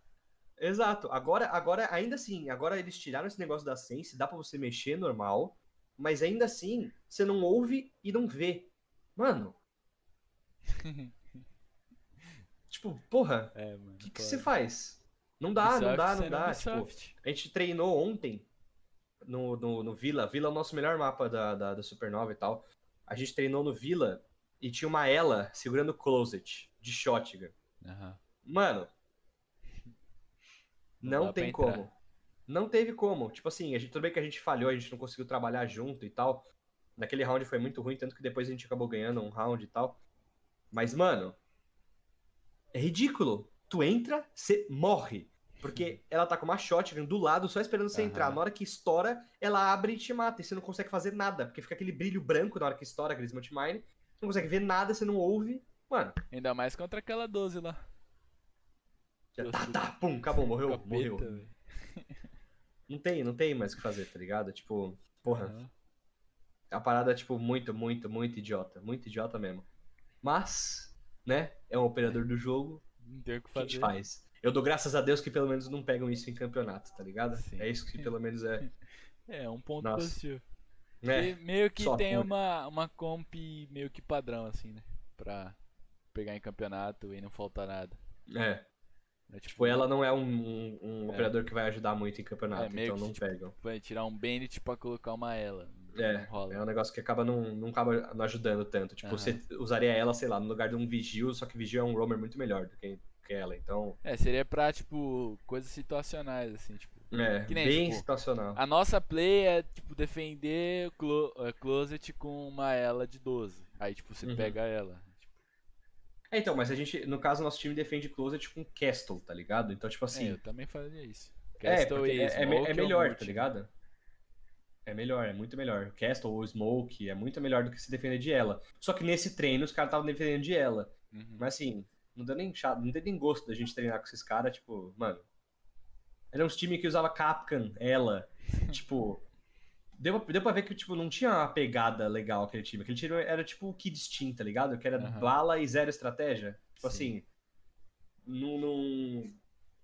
Exato. Agora, agora, ainda assim, agora eles tiraram esse negócio da Sense, dá pra você mexer normal, mas ainda assim, você não ouve e não vê. Mano. Tipo, porra, o é, que, que você faz? Não dá, Ubisoft, não dá, não dá. Tipo, a gente treinou ontem no, no, no, Vila. Vila é o nosso melhor mapa da, da, da, Supernova e tal. A gente treinou no Vila e tinha uma ela segurando o Closet de Shotgun. Uhum. Mano, não, não tem como. Entrar. não teve como. Tipo assim, a gente, tudo bem que a gente falhou, a gente não conseguiu trabalhar junto e tal. Naquele round foi muito ruim, tanto que depois a gente acabou ganhando um round e tal. Mas, mano, é ridículo. Tu entra, você morre. Porque ela tá com uma shotgun do lado, só esperando você Aham. entrar. Na hora que estoura, ela abre e te mata. E você não consegue fazer nada. Porque fica aquele brilho branco na hora que estoura aquele Smart Mine. Você não consegue ver nada, você não ouve. Mano, Ainda mais contra aquela 12 lá. já tá, tá, pum, acabou, morreu, Capeta, morreu. velho. Não tem, não tem mais o que fazer, tá ligado? Tipo, porra. Aham. É uma parada, tipo, muito, muito, muito idiota. Muito idiota mesmo. Mas, né? É um operador do jogo. Não tem o que que a gente fazer. faz? Eu dou graças a Deus que pelo menos não pegam isso em campeonato, tá ligado? Sim. É isso que pelo menos é. É, um ponto Nossa. positivo. É, meio que tem uma, uma comp meio que padrão, assim, né? Pra pegar em campeonato e não faltar nada. é. É Tipo, ela não é um, um- um É. operador que vai ajudar muito em campeonato, É, então que, não tipo, pegam. Vai tirar um Bennett pra colocar uma ela. É, é um negócio que acaba não, não acaba não ajudando tanto. Tipo, Aham. você usaria ela, sei lá, no lugar de um Vigil, só que Vigil é um roamer muito melhor do que, que ela. Então, É, seria pra, tipo, coisas situacionais, assim, tipo. é, nem, bem tipo, situacional. A nossa play é, tipo, defender o clo é, Closet com uma ela de 12. Aí, tipo, você Uhum. pega ela. Tipo, É, então, mas a gente, no caso, nosso time defende Closet com Castle, tá ligado? Então, tipo é, assim. eu também fazia isso. É, Castle porque e é, é, é melhor, tá né? ligado? É melhor, é muito melhor. Castle ou Smoke é muito melhor do que se defender de ela. Só que nesse treino os caras estavam defendendo de ela. Uhum. Mas assim, não deu nem chato, não deu nem gosto da gente treinar com esses caras, tipo, mano. Eram uns times que usava Capcan, ela. tipo. Deu, pra- deu pra ver que, tipo, não tinha uma pegada legal aquele time. Aquele time era tipo o Kid Steam, tá ligado? Que era Aham. bala e zero estratégia. Tipo Sim. assim. Não, não.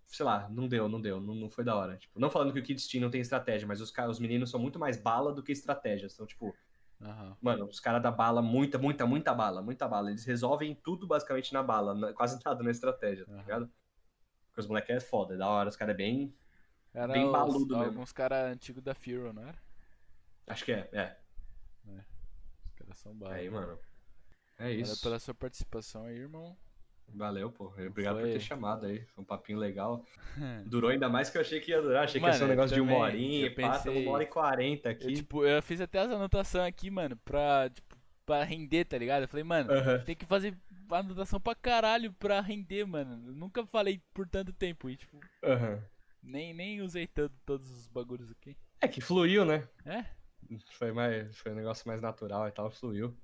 Sei lá, não deu, não deu. Não, não foi da hora. Tipo, não falando que o Kid Steam não tem estratégia, mas os, os meninos são muito mais bala do que estratégias. Então, tipo, Aham. Mano, os caras da bala, muita, muita, muita bala, muita bala. Eles resolvem tudo basicamente na bala, na- quase nada na estratégia, tá Aham. ligado? Porque os moleques é foda, é da hora, os caras é bem. Era Bem os- baludo mesmo. alguns caras antigos da Firo, não era? Acho que é, é. Os caras são bala. Aí, mano. É Valeu isso. pela sua participação aí, irmão. Valeu, pô. Obrigado por Foi. ter chamado aí. Foi um papinho legal. Durou ainda mais que eu achei que ia durar. Achei que Mano, ia ser um eu negócio de uma horinha eu pá, pensei- tamo uma hora e quarenta Eu, aqui. tipo, eu fiz até as anotações aqui, mano, pra, tipo, pra render, tá ligado? Eu falei, mano, Aham. tem que fazer anotação pra caralho pra render, mano. Eu nunca falei por tanto tempo e, tipo, Aham. nem, nem usei tanto todos os bagulhos aqui. É que fluiu, né? É? Foi, mais, foi um negócio mais natural e tal, fluiu.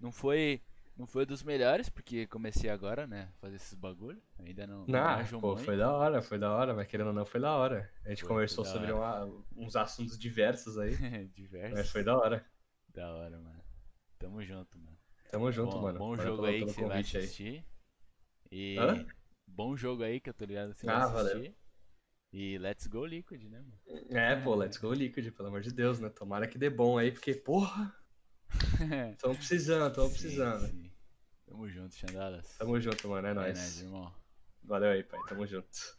Não foi. Não foi dos melhores, porque comecei agora, né? Fazer esses bagulho. Ainda não. Não, manjo pô, muito. foi da hora, foi da hora, mas querendo ou não, foi da hora. A gente Foi, conversou foi sobre uma- uns assuntos diversos aí, Diversos. mas foi da hora. Da hora, mano. Tamo junto, mano. Tamo junto, bom, mano. Bom Valeu jogo aí que você vai convite aí. assistir. E. Hã? Bom jogo aí que eu tô ligado que você Ah, vai valeu. assistir. E let's go Liquid, né, mano? É, pô, let's go Liquid, pelo amor de Deus, né? Tomara que dê bom aí, porque, porra, tamo precisando, tamo Sim, precisando. sim. Tamo junto, Xandalas. Tamo junto, mano, é É nóis. nóis, irmão. Valeu aí, pai, tamo junto.